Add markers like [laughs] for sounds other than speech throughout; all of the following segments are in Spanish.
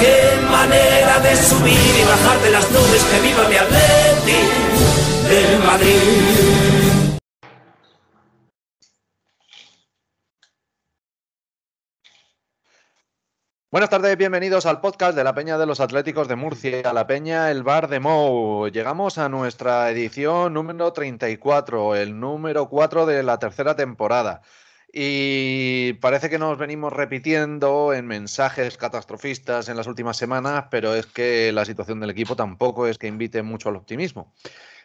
Qué manera de subir y bajar de las nubes, viva mi Madrid. Buenas tardes, bienvenidos al podcast de la Peña de los Atléticos de Murcia, la Peña El Bar de Mou. Llegamos a nuestra edición número 34, el número 4 de la tercera temporada. Y parece que nos venimos repitiendo en mensajes catastrofistas en las últimas semanas, pero es que la situación del equipo tampoco es que invite mucho al optimismo.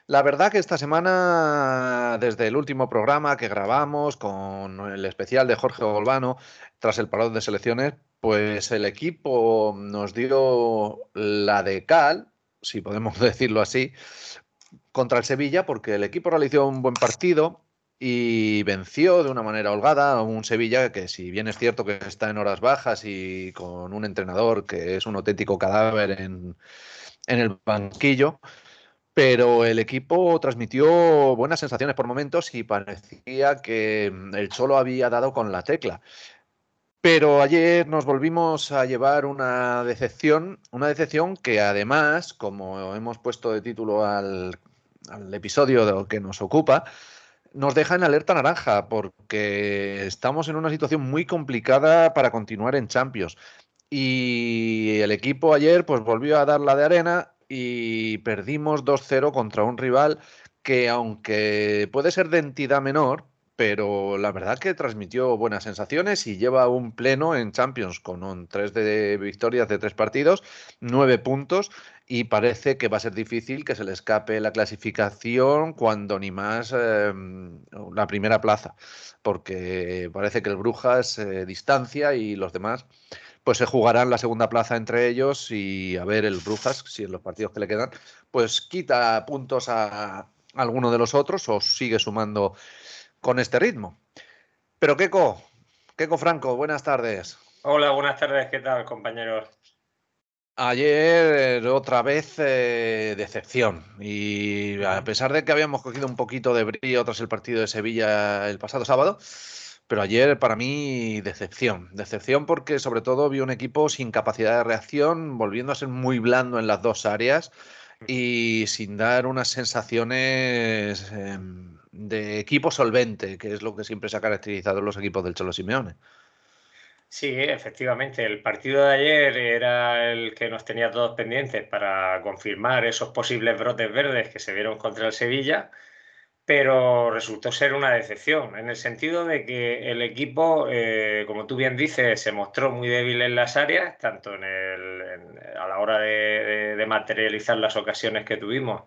La verdad que esta semana, desde el último programa que grabamos con el especial de Jorge Golbano, tras el parón de selecciones, pues el equipo nos dio la de cal, si podemos [laughs] decirlo así, contra el Sevilla, porque el equipo realizó un buen partido y venció de una manera holgada a un Sevilla que, si bien es cierto que está en horas bajas y con un entrenador que es un auténtico cadáver en, en el banquillo, pero el equipo transmitió buenas sensaciones por momentos y parecía que el Cholo había dado con la tecla. Pero ayer nos volvimos a llevar una decepción, una decepción que además, como hemos puesto de título al, al episodio de lo que nos ocupa, nos deja en alerta naranja porque estamos en una situación muy complicada para continuar en Champions. Y el equipo ayer pues volvió a dar la de arena y perdimos 2-0 contra un rival que aunque puede ser de entidad menor, pero la verdad que transmitió buenas sensaciones y lleva un pleno en Champions con un 3 de victorias de tres partidos, nueve puntos y parece que va a ser difícil que se le escape la clasificación cuando ni más eh, la primera plaza, porque parece que el Brujas eh, distancia y los demás pues se jugarán la segunda plaza entre ellos y a ver el Brujas, si en los partidos que le quedan, pues quita puntos a alguno de los otros o sigue sumando con este ritmo. Pero Keco, Keco Franco, buenas tardes. Hola, buenas tardes, ¿qué tal, compañeros? Ayer otra vez eh, decepción. Y a pesar de que habíamos cogido un poquito de brillo tras el partido de Sevilla el pasado sábado, pero ayer para mí decepción, decepción porque sobre todo vi un equipo sin capacidad de reacción, volviendo a ser muy blando en las dos áreas y sin dar unas sensaciones eh, de equipo solvente, que es lo que siempre se ha caracterizado en los equipos del Cholo Simeone. Sí, efectivamente. El partido de ayer era el que nos tenía todos pendientes para confirmar esos posibles brotes verdes que se vieron contra el Sevilla, pero resultó ser una decepción, en el sentido de que el equipo, eh, como tú bien dices, se mostró muy débil en las áreas, tanto en el, a la hora de, materializar las ocasiones que tuvimos,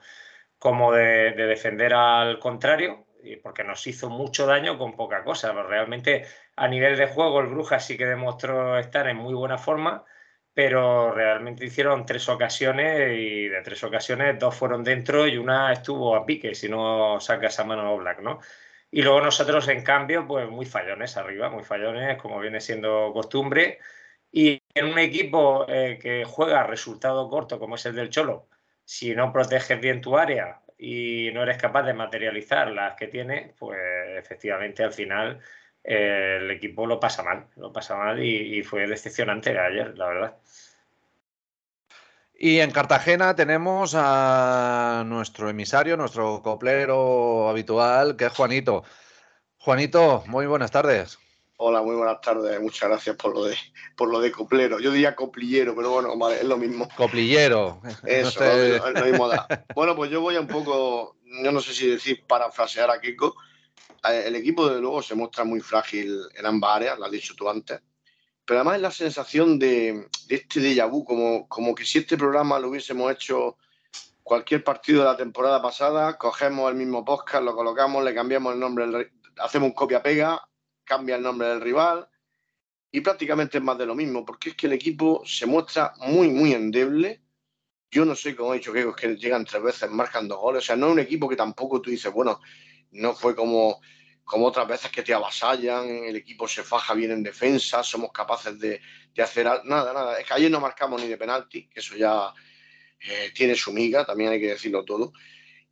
como de defender al contrario, porque nos hizo mucho daño con poca cosa. Realmente a nivel de juego el Brujas sí que demostró estar en muy buena forma, pero realmente hicieron tres ocasiones y de tres ocasiones dos fueron dentro y una estuvo a pique, si no sacas a mano Black, ¿no? Y luego nosotros, en cambio, pues muy fallones arriba, muy fallones, como viene siendo costumbre. Y en un equipo eh, que juega resultado corto, como es el del Cholo, si no proteges bien tu área y no eres capaz de materializar las que tienes, pues efectivamente al final eh, el equipo lo pasa mal, lo pasa mal y, y, fue decepcionante ayer, la verdad. Y en Cartagena tenemos a nuestro emisario, nuestro coplero habitual, que es Juanito. Juanito, muy buenas tardes. Hola, muy buenas tardes. Muchas gracias por lo de por lo de coplero. Yo diría coplillero, pero bueno, vale, es lo mismo. Coplillero. Eso, [laughs] lo, mismo da. Bueno, pues yo voy a un poco, yo no sé si decir parafrasear a Kiko. Eh, el equipo, de luego, se muestra muy frágil en ambas áreas, lo has dicho tú antes. Pero además es la sensación de, de este déjà vu, como, como que si este programa lo hubiésemos hecho cualquier partido de la temporada pasada, cogemos el mismo podcast, lo colocamos, le cambiamos el nombre, hacemos un copia-pega, cambia el nombre del rival y prácticamente es más de lo mismo, porque es que el equipo se muestra muy, muy endeble. Yo no sé cómo he dicho que es que llegan tres veces, marcan dos goles. O sea, no es un equipo que tampoco tú dices, bueno, no fue como, como otras veces que te avasallan, el equipo se faja bien en defensa, somos capaces de, de hacer nada, nada. Es que ayer no marcamos ni de penalti, que eso ya eh, tiene su miga, también hay que decirlo todo.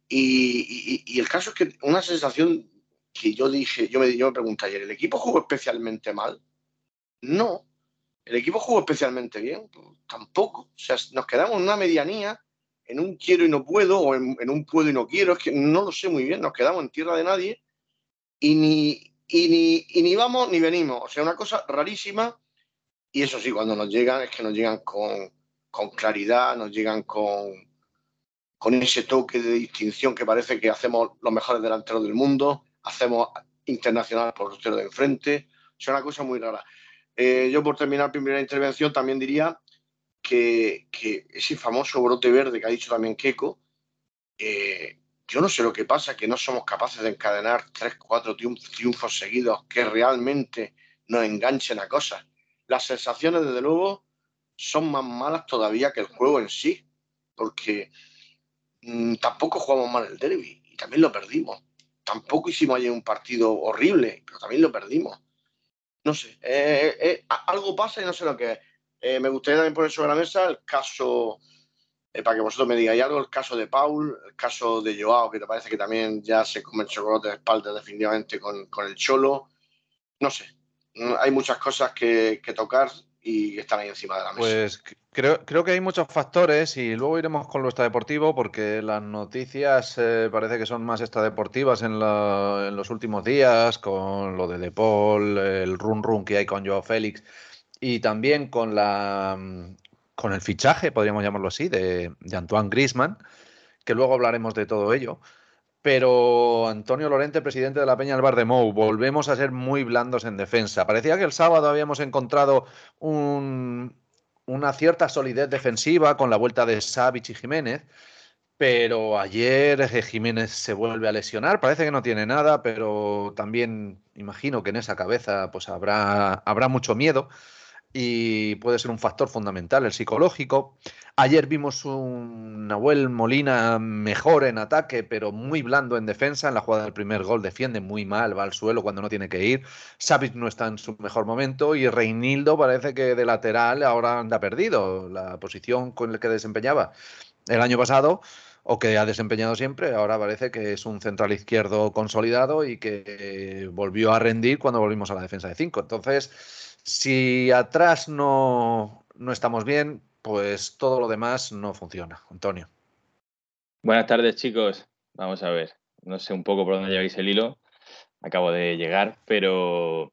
Y, el caso es que una sensación que yo dije, yo me, yo me pregunté ayer, ¿el equipo jugó especialmente mal? No. ¿El equipo jugó especialmente bien? Pues, tampoco. O sea, nos quedamos en una medianía, en un quiero y no puedo, o en, un puedo y no quiero, es que no lo sé muy bien, nos quedamos en tierra de nadie y ni, y ni, y ni vamos ni venimos. O sea, una cosa rarísima. Y eso sí, cuando nos llegan, es que nos llegan con, con claridad, nos llegan con, con ese toque de distinción que parece que hacemos los mejores delanteros del mundo, hacemos internacional por los de enfrente. Es una cosa muy rara. Eh, yo, por terminar primera intervención, también diría que, ese famoso brote verde que ha dicho también Keiko, eh, yo no sé lo que pasa, que no somos capaces de encadenar tres, cuatro triunfos seguidos que realmente nos enganchen a cosas. Las sensaciones, desde luego, son más malas todavía que el juego en sí, porque mm, tampoco jugamos mal el derby y también lo perdimos. Tampoco hicimos ayer un partido horrible, pero también lo perdimos. No sé, eh, eh, algo pasa y no sé lo que es. me gustaría también poner sobre la mesa el caso, eh, para que vosotros me digáis algo, el caso de Paul, el caso de Joao, que te parece que también ya se come el chocolate de espalda definitivamente con, con el Cholo. No sé, hay muchas cosas que, que tocar y están ahí encima de la mesa. Pues creo, creo que hay muchos factores y luego iremos con lo extradeportivo porque las noticias eh, parece que son más extradeportivas en, en los últimos días, con lo de De Paul, el run run que hay con Joao Félix y también con la con el fichaje, podríamos llamarlo así, de, de Antoine Grisman, que luego hablaremos de todo ello. Pero Antonio Lorente, presidente de la Peña del Bar de Mou, volvemos a ser muy blandos en defensa. Parecía que el sábado habíamos encontrado una cierta solidez defensiva con la vuelta de Savic y Jiménez, pero ayer Jiménez se vuelve a lesionar. Parece que no tiene nada, pero también imagino que en esa cabeza pues habrá, habrá mucho miedo y puede ser un factor fundamental el psicológico. Ayer vimos un Nahuel Molina mejor en ataque, pero muy blando en defensa. En la jugada del primer gol defiende muy mal, va al suelo cuando no tiene que ir. Savic no está en su mejor momento y Reinildo parece que de lateral ahora anda perdido. La posición con la que desempeñaba el año pasado o que ha desempeñado siempre, ahora parece que es un central izquierdo consolidado y que volvió a rendir cuando volvimos a la defensa de 5. Entonces, si atrás no, no estamos bien, pues todo lo demás no funciona. Antonio. Buenas tardes, chicos. Vamos a ver. No sé un poco por dónde llegáis el hilo. Acabo de llegar, pero,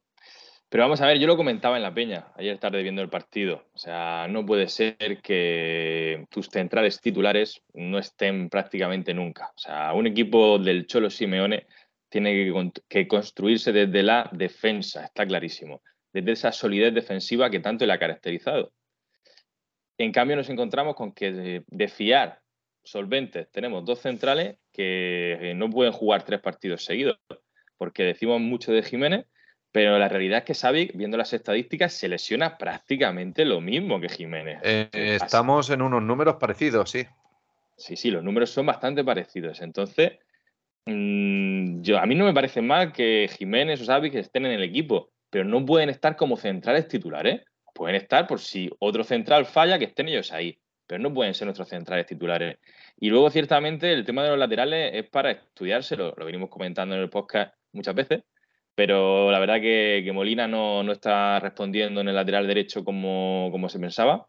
pero vamos a ver, yo lo comentaba en la peña ayer tarde viendo el partido. O sea, no puede ser que tus centrales titulares no estén prácticamente nunca. O sea, un equipo del Cholo Simeone tiene que, que construirse desde la defensa, está clarísimo. Desde esa solidez defensiva que tanto le ha caracterizado. En cambio, nos encontramos con que de, fiar solventes tenemos dos centrales que no pueden jugar tres partidos seguidos, porque decimos mucho de Jiménez, pero la realidad es que Xavi, viendo las estadísticas, se lesiona prácticamente lo mismo que Jiménez. Eh, estamos en unos números parecidos, sí. Sí, sí, los números son bastante parecidos. Entonces, mm, yo, a mí no me parece mal que Jiménez o Xavi que estén en el equipo, pero no pueden estar como centrales titulares pueden estar por si otro central falla, que estén ellos ahí, pero no pueden ser nuestros centrales titulares. Y luego, ciertamente, el tema de los laterales es para estudiárselo, lo venimos comentando en el podcast muchas veces, pero la verdad que, Molina no, está respondiendo en el lateral derecho como, como se pensaba.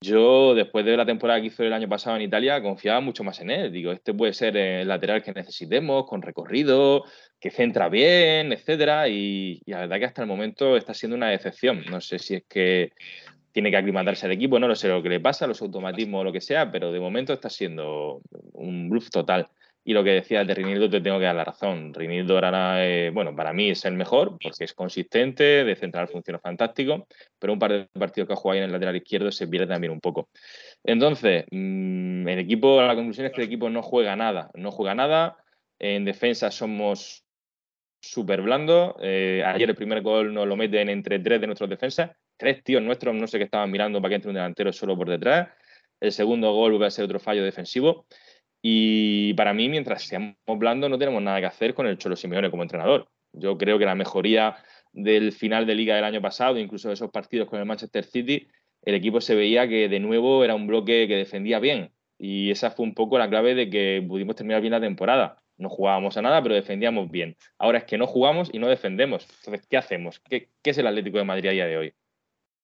Yo, después de la temporada que hizo el año pasado en Italia, confiaba mucho más en él. Digo, este puede ser el lateral que necesitemos, con recorrido, que centra bien, etcétera. Y, la verdad que hasta el momento está siendo una decepción. No sé si es que tiene que aclimatarse al equipo, no lo sé lo que le pasa, los automatismos o lo que sea, pero de momento está siendo un bluff total. Y lo que decías de Rinildo te tengo que dar la razón. Rinildo ahora, eh, bueno, para mí es el mejor porque es consistente, de central funciona fantástico, pero un par de partidos que ha jugado en el lateral izquierdo se pierde también un poco. Entonces, mm, el equipo, la conclusión es que el equipo no juega nada, no juega nada. En defensa somos súper blandos. Eh, ayer el primer gol nos lo meten entre tres de nuestros defensas. Tres tíos nuestros, no sé qué estaban mirando para que entre un delantero solo por detrás. El segundo gol va a ser otro fallo defensivo. Y para mí, mientras seamos blandos, no tenemos nada que hacer con el Cholo Simeone como entrenador. Yo creo que la mejoría del final de liga del año pasado, incluso de esos partidos con el Manchester City, el equipo se veía que de nuevo era un bloque que defendía bien. Y esa fue un poco la clave de que pudimos terminar bien la temporada. No jugábamos a nada, pero defendíamos bien. Ahora es que no jugamos y no defendemos. Entonces, ¿qué hacemos? ¿Qué, qué es el Atlético de Madrid a día de hoy?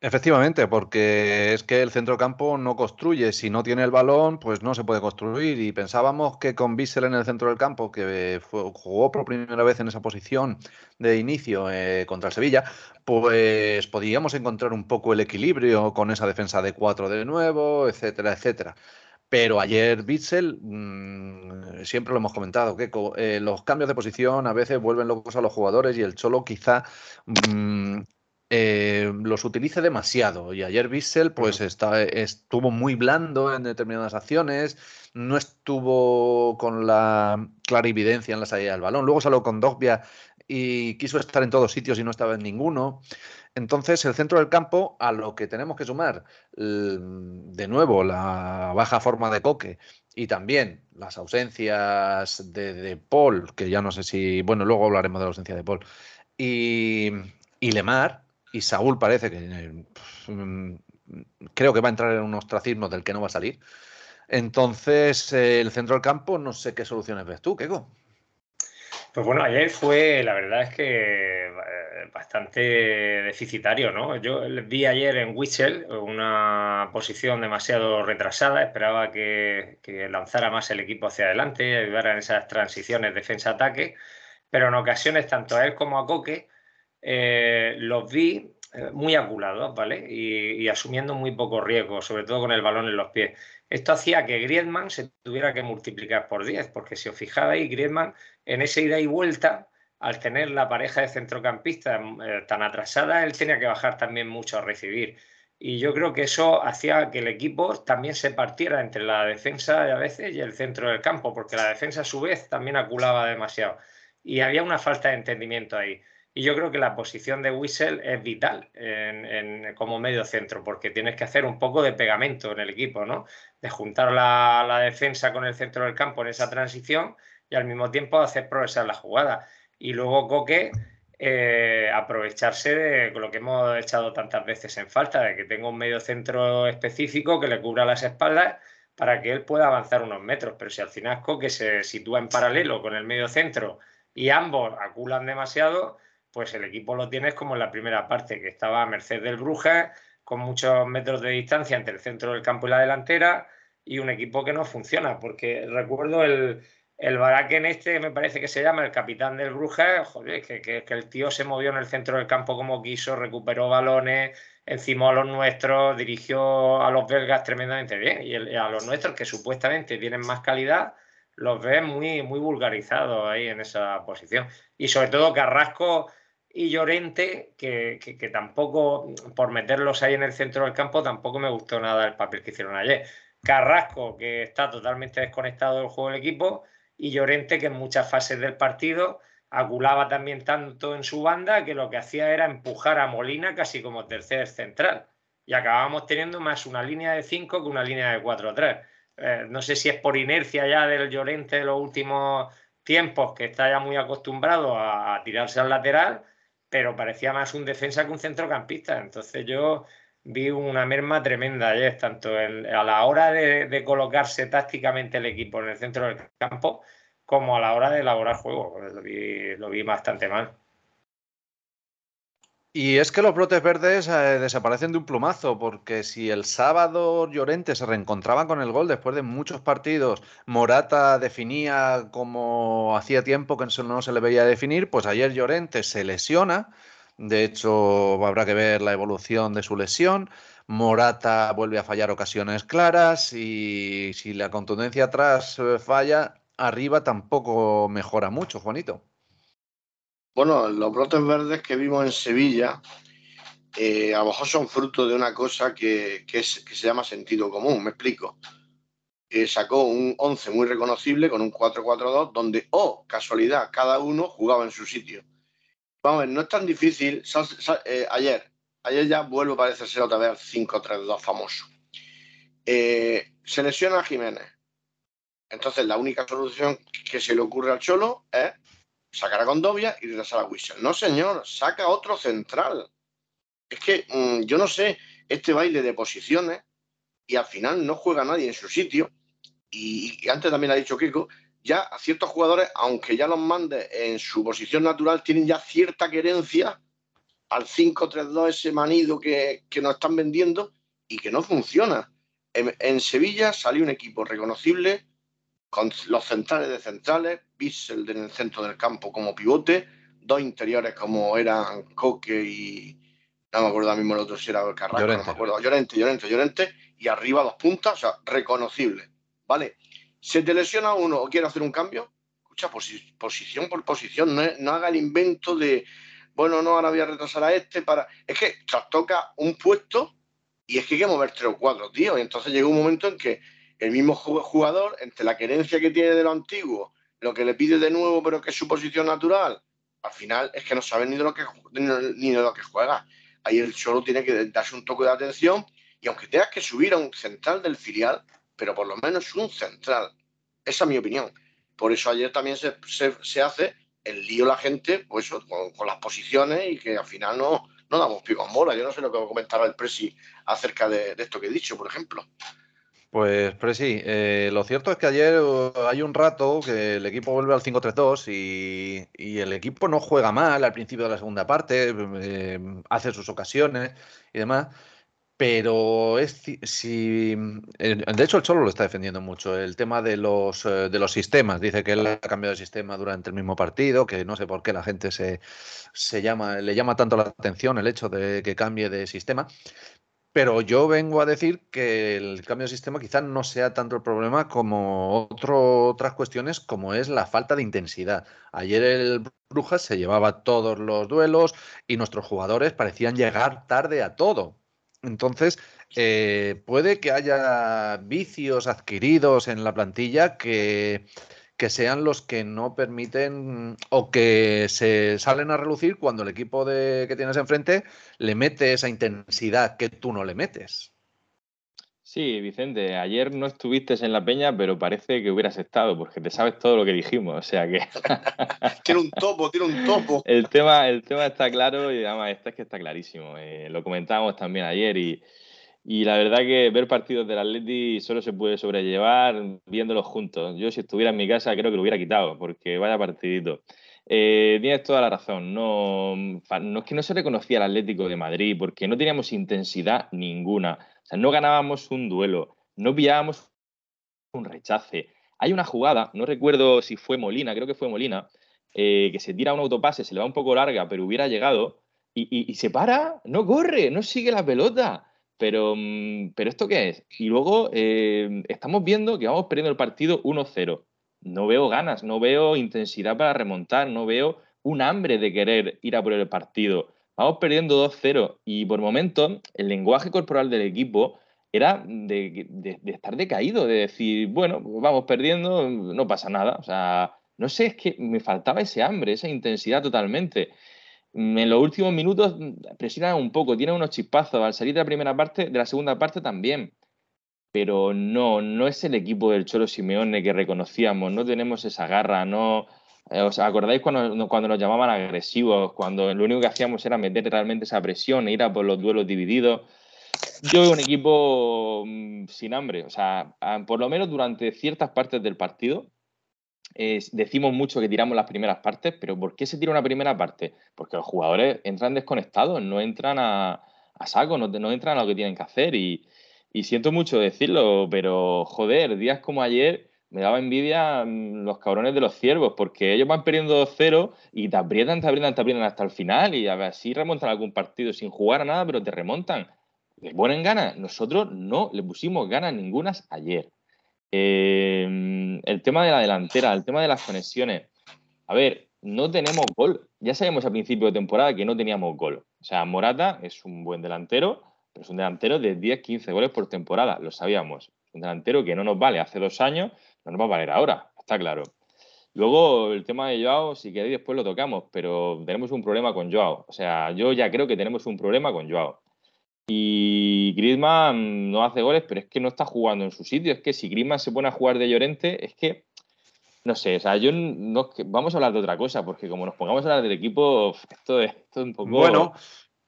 Efectivamente, porque es que el centrocampo no construye. Si no tiene el balón, pues no se puede construir. Y pensábamos que con Bissell en el centro del campo, que jugó por primera vez en esa posición de inicio eh, contra el Sevilla, pues podíamos encontrar un poco el equilibrio con esa defensa de cuatro de nuevo, etcétera, etcétera. Pero ayer Bitzel, mm, siempre lo hemos comentado, que eh, los cambios de posición a veces vuelven locos a los jugadores y el Cholo quizá mm, eh, los utilice demasiado. Y ayer Bissell pues está, estuvo muy blando en determinadas acciones, no estuvo con la clara evidencia en la salida del balón. Luego salió con Dogbia y quiso estar en todos sitios y no estaba en ninguno. Entonces, el centro del campo, a lo que tenemos que sumar, de nuevo, la baja forma de Coque y también las ausencias de, de Paul, que ya no sé si, bueno, luego hablaremos de la ausencia de Paul, y, y Lemar, y Saúl parece que mm, creo que va a entrar en un ostracismo del que no va a salir. Entonces, el centro del campo, no sé qué soluciones ves tú, Keko. Pues bueno, ayer fue, la verdad es que eh, bastante deficitario, ¿no? Yo vi ayer en Witchell una posición demasiado retrasada, esperaba que, lanzara más el equipo hacia adelante, ayudara en esas transiciones defensa-ataque, pero en ocasiones tanto a él como a Coque eh, los vi eh, muy aculados, ¿vale? Y, asumiendo muy poco riesgo, sobre todo con el balón en los pies. Esto hacía que Griezmann se tuviera que multiplicar por 10, porque si os fijabais, Griezmann en esa ida y vuelta, al tener la pareja de centrocampistas eh, tan atrasada, él tenía que bajar también mucho a recibir. Y yo creo que eso hacía que el equipo también se partiera entre la defensa a veces y el centro del campo, porque la defensa a su vez también aculaba demasiado. Y había una falta de entendimiento ahí. Y yo creo que la posición de Whistle es vital en, como medio centro, porque tienes que hacer un poco de pegamento en el equipo, ¿no? De juntar la, defensa con el centro del campo en esa transición y al mismo tiempo hacer progresar la jugada. Y luego Coque eh, aprovecharse de lo que hemos echado tantas veces en falta, de que tenga un medio centro específico que le cubra las espaldas para que él pueda avanzar unos metros. Pero si al final Coque se sitúa en paralelo con el medio centro y ambos aculan demasiado, pues el equipo lo tienes como en la primera parte, que estaba a merced del Brujas, con muchos metros de distancia entre el centro del campo y la delantera, y un equipo que no funciona, porque recuerdo el, el Baraken este, me parece que se llama el capitán del Brujas, joder, que, que, el tío se movió en el centro del campo como quiso, recuperó balones, encimó a los nuestros, dirigió a los belgas tremendamente bien, y a los nuestros que supuestamente tienen más calidad, los ves muy, muy vulgarizados ahí en esa posición. Y sobre todo Carrasco y Llorente, que, tampoco, por meterlos ahí en el centro del campo, tampoco me gustó nada el papel que hicieron ayer. Carrasco, que está totalmente desconectado del juego del equipo, y Llorente, que en muchas fases del partido aculaba también tanto en su banda que lo que hacía era empujar a Molina casi como tercer central. Y acabamos teniendo más una línea de 5 que una línea de 4-3. Eh, no sé si es por inercia ya del Llorente de los últimos tiempos, que está ya muy acostumbrado a tirarse al lateral, pero parecía más un defensa que un centrocampista. Entonces yo vi una merma tremenda ayer, tanto a la hora de, colocarse tácticamente el equipo en el centro del campo, como a la hora de elaborar juego. Lo vi, lo vi bastante mal. Y es que los brotes verdes eh, desaparecen de un plumazo, porque si el sábado Llorente se reencontraba con el gol después de muchos partidos, Morata definía como hacía tiempo que no se le veía definir, pues ayer Llorente se lesiona, de hecho habrá que ver la evolución de su lesión, Morata vuelve a fallar ocasiones claras y si la contundencia atrás eh, falla, arriba tampoco mejora mucho, Juanito. Bueno, los brotes verdes que vimos en Sevilla, eh, a lo mejor son fruto de una cosa que, se llama sentido común, me explico. sacó un 11 muy reconocible con un 4-4-2, donde, oh, casualidad, cada uno jugaba en su sitio. Vamos a ver, no es tan difícil. Eh, ayer, ayer ya vuelvo, parece ser otra vez 5-3-2 famoso. Eh, se lesiona a Jiménez. Entonces, la única solución que se le ocurre al Cholo es sacar a y regresar a. No, señor, saca otro central. Es que mm, yo no sé, este baile de posiciones y al final no juega nadie en su sitio. Y, antes también ha dicho Kiko, ya a ciertos jugadores, aunque ya los mande en su posición natural, tienen ya cierta querencia al 5-3-2, ese manido que, que, nos están vendiendo y que no funciona. en Sevilla salió un equipo reconocible, con los centrales de centrales, Bissell en el centro del campo como pivote, dos interiores como eran Coque y no me acuerdo ahora mismo el otro si era Carrasco, Llorente. no me acuerdo, Llorente, Llorente, Llorente, y arriba dos puntas, o sea, reconocible, ¿vale? Se te lesiona uno o quiere hacer un cambio, escucha, posición por posición, no, haga el invento de, bueno, no, ahora voy a retrasar a este para... Es que toca un puesto y es que hay que mover tres o cuatro, tío, y entonces llega un momento en que el mismo jugador, entre la querencia que tiene de lo antiguo, lo que le pide de nuevo, pero que es su posición natural, al final es que no sabe ni de lo que, ni de lo que juega. Ahí el solo tiene que darse un toque de atención y aunque tengas que subir a un central del filial, pero por lo menos un central. Esa es mi opinión. Por eso ayer también se, hace el lío la gente pues, con, las posiciones y que al final no, no damos pico en bola. Yo no sé lo que comentará el Presi acerca de esto que he dicho, por ejemplo. Pues, pues sí, eh, lo cierto es que ayer uh, hay un rato que el equipo vuelve al 5-3-2 y, y, el equipo no juega mal al principio de la segunda parte, eh, hace sus ocasiones y demás, pero es si, eh, de hecho el Cholo lo está defendiendo mucho, el tema de los, de los sistemas, dice que él ha cambiado de sistema durante el mismo partido, que no sé por qué la gente se, se llama, le llama tanto la atención el hecho de que cambie de sistema, pero yo vengo a decir que el cambio de sistema quizás no sea tanto el problema como otras cuestiones como es la falta de intensidad. Ayer el Brujas se llevaba todos los duelos y nuestros jugadores parecían llegar tarde a todo. Entonces, eh, puede que haya vicios adquiridos en la plantilla que que sean los que no permiten o que se salen a relucir cuando el equipo de, que tienes enfrente le mete esa intensidad que tú no le metes. Sí, Vicente, ayer no estuviste en la peña, pero parece que hubieras estado, porque te sabes todo lo que dijimos, o sea que... [laughs] tiene un topo, tiene un topo. El tema, el tema está claro y además este es que está clarísimo. Eh, lo comentábamos también ayer y, y la verdad que ver partidos del Atleti solo se puede sobrellevar viéndolos juntos. Yo si estuviera en mi casa creo que lo hubiera quitado, porque vaya partidito. Eh, tienes toda la razón. No, no es que no se reconocía el Atlético de Madrid, porque no teníamos intensidad ninguna. O sea, no ganábamos un duelo, no pillábamos un rechace. Hay una jugada, no recuerdo si fue Molina, creo que fue Molina, eh, que se tira un autopase, se le va un poco larga, pero hubiera llegado y, y se para, no corre, no sigue la pelota. Pero, mm, pero ¿esto qué es? Y luego eh, estamos viendo que vamos perdiendo el partido 1-0. No veo ganas, no veo intensidad para remontar, no veo un hambre de querer ir a por el partido. Vamos perdiendo 2-0 y por momentos el lenguaje corporal del equipo era de, de, de, estar decaído, de decir, bueno, vamos perdiendo, no pasa nada. O sea, no sé, es que me faltaba ese hambre, esa intensidad totalmente. Mm, en los últimos minutos mm, presiona un poco, tiene unos chispazos. Al salir de la primera parte, de la segunda parte también. Pero no, no es el equipo del Cholo Simeone que reconocíamos, no tenemos esa garra, no. Eh, ¿Os acordáis cuando, cuando nos llamaban agresivos? Cuando lo único que hacíamos era meter realmente esa presión e ir a por los duelos divididos. Yo veo un equipo mm, sin hambre, o sea, por lo menos durante ciertas partes del partido, decimos mucho que tiramos las primeras partes, pero ¿por qué se tira una primera parte? Porque los jugadores entran desconectados, no entran a, saco, no, entran a lo que tienen que hacer. Y, y siento mucho decirlo, pero joder, días como ayer me daba envidia mm, los cabrones de los ciervos, porque ellos van perdiendo 2-0 y te aprietan, te aprietan, te aprietan hasta el final y a ver si remontan algún partido sin jugar a nada, pero te remontan. ¿Les ponen ganas? Nosotros no le pusimos ganas ningunas ayer. Em, el tema de la delantera, el tema de las conexiones. A ver, no tenemos gol. Ya sabemos al principio de temporada que no teníamos gol. O sea, Morata es un buen delantero, pero es un delantero de 10-15 goles por temporada. Lo sabíamos. Un delantero que no nos vale hace dos años, no nos va a valer ahora, está claro. Luego, el tema de Joao, si queréis, después lo tocamos, pero tenemos un problema con Joao. O sea, yo ya creo que tenemos un problema con Joao. Y Griezmann no hace goles, pero es que no está jugando en su sitio. Es que si Griezmann se pone a jugar de Llorente, es que, no sé, o sea, yo no, vamos a hablar de otra cosa, porque como nos pongamos a hablar del equipo, esto, es un poco... Bueno,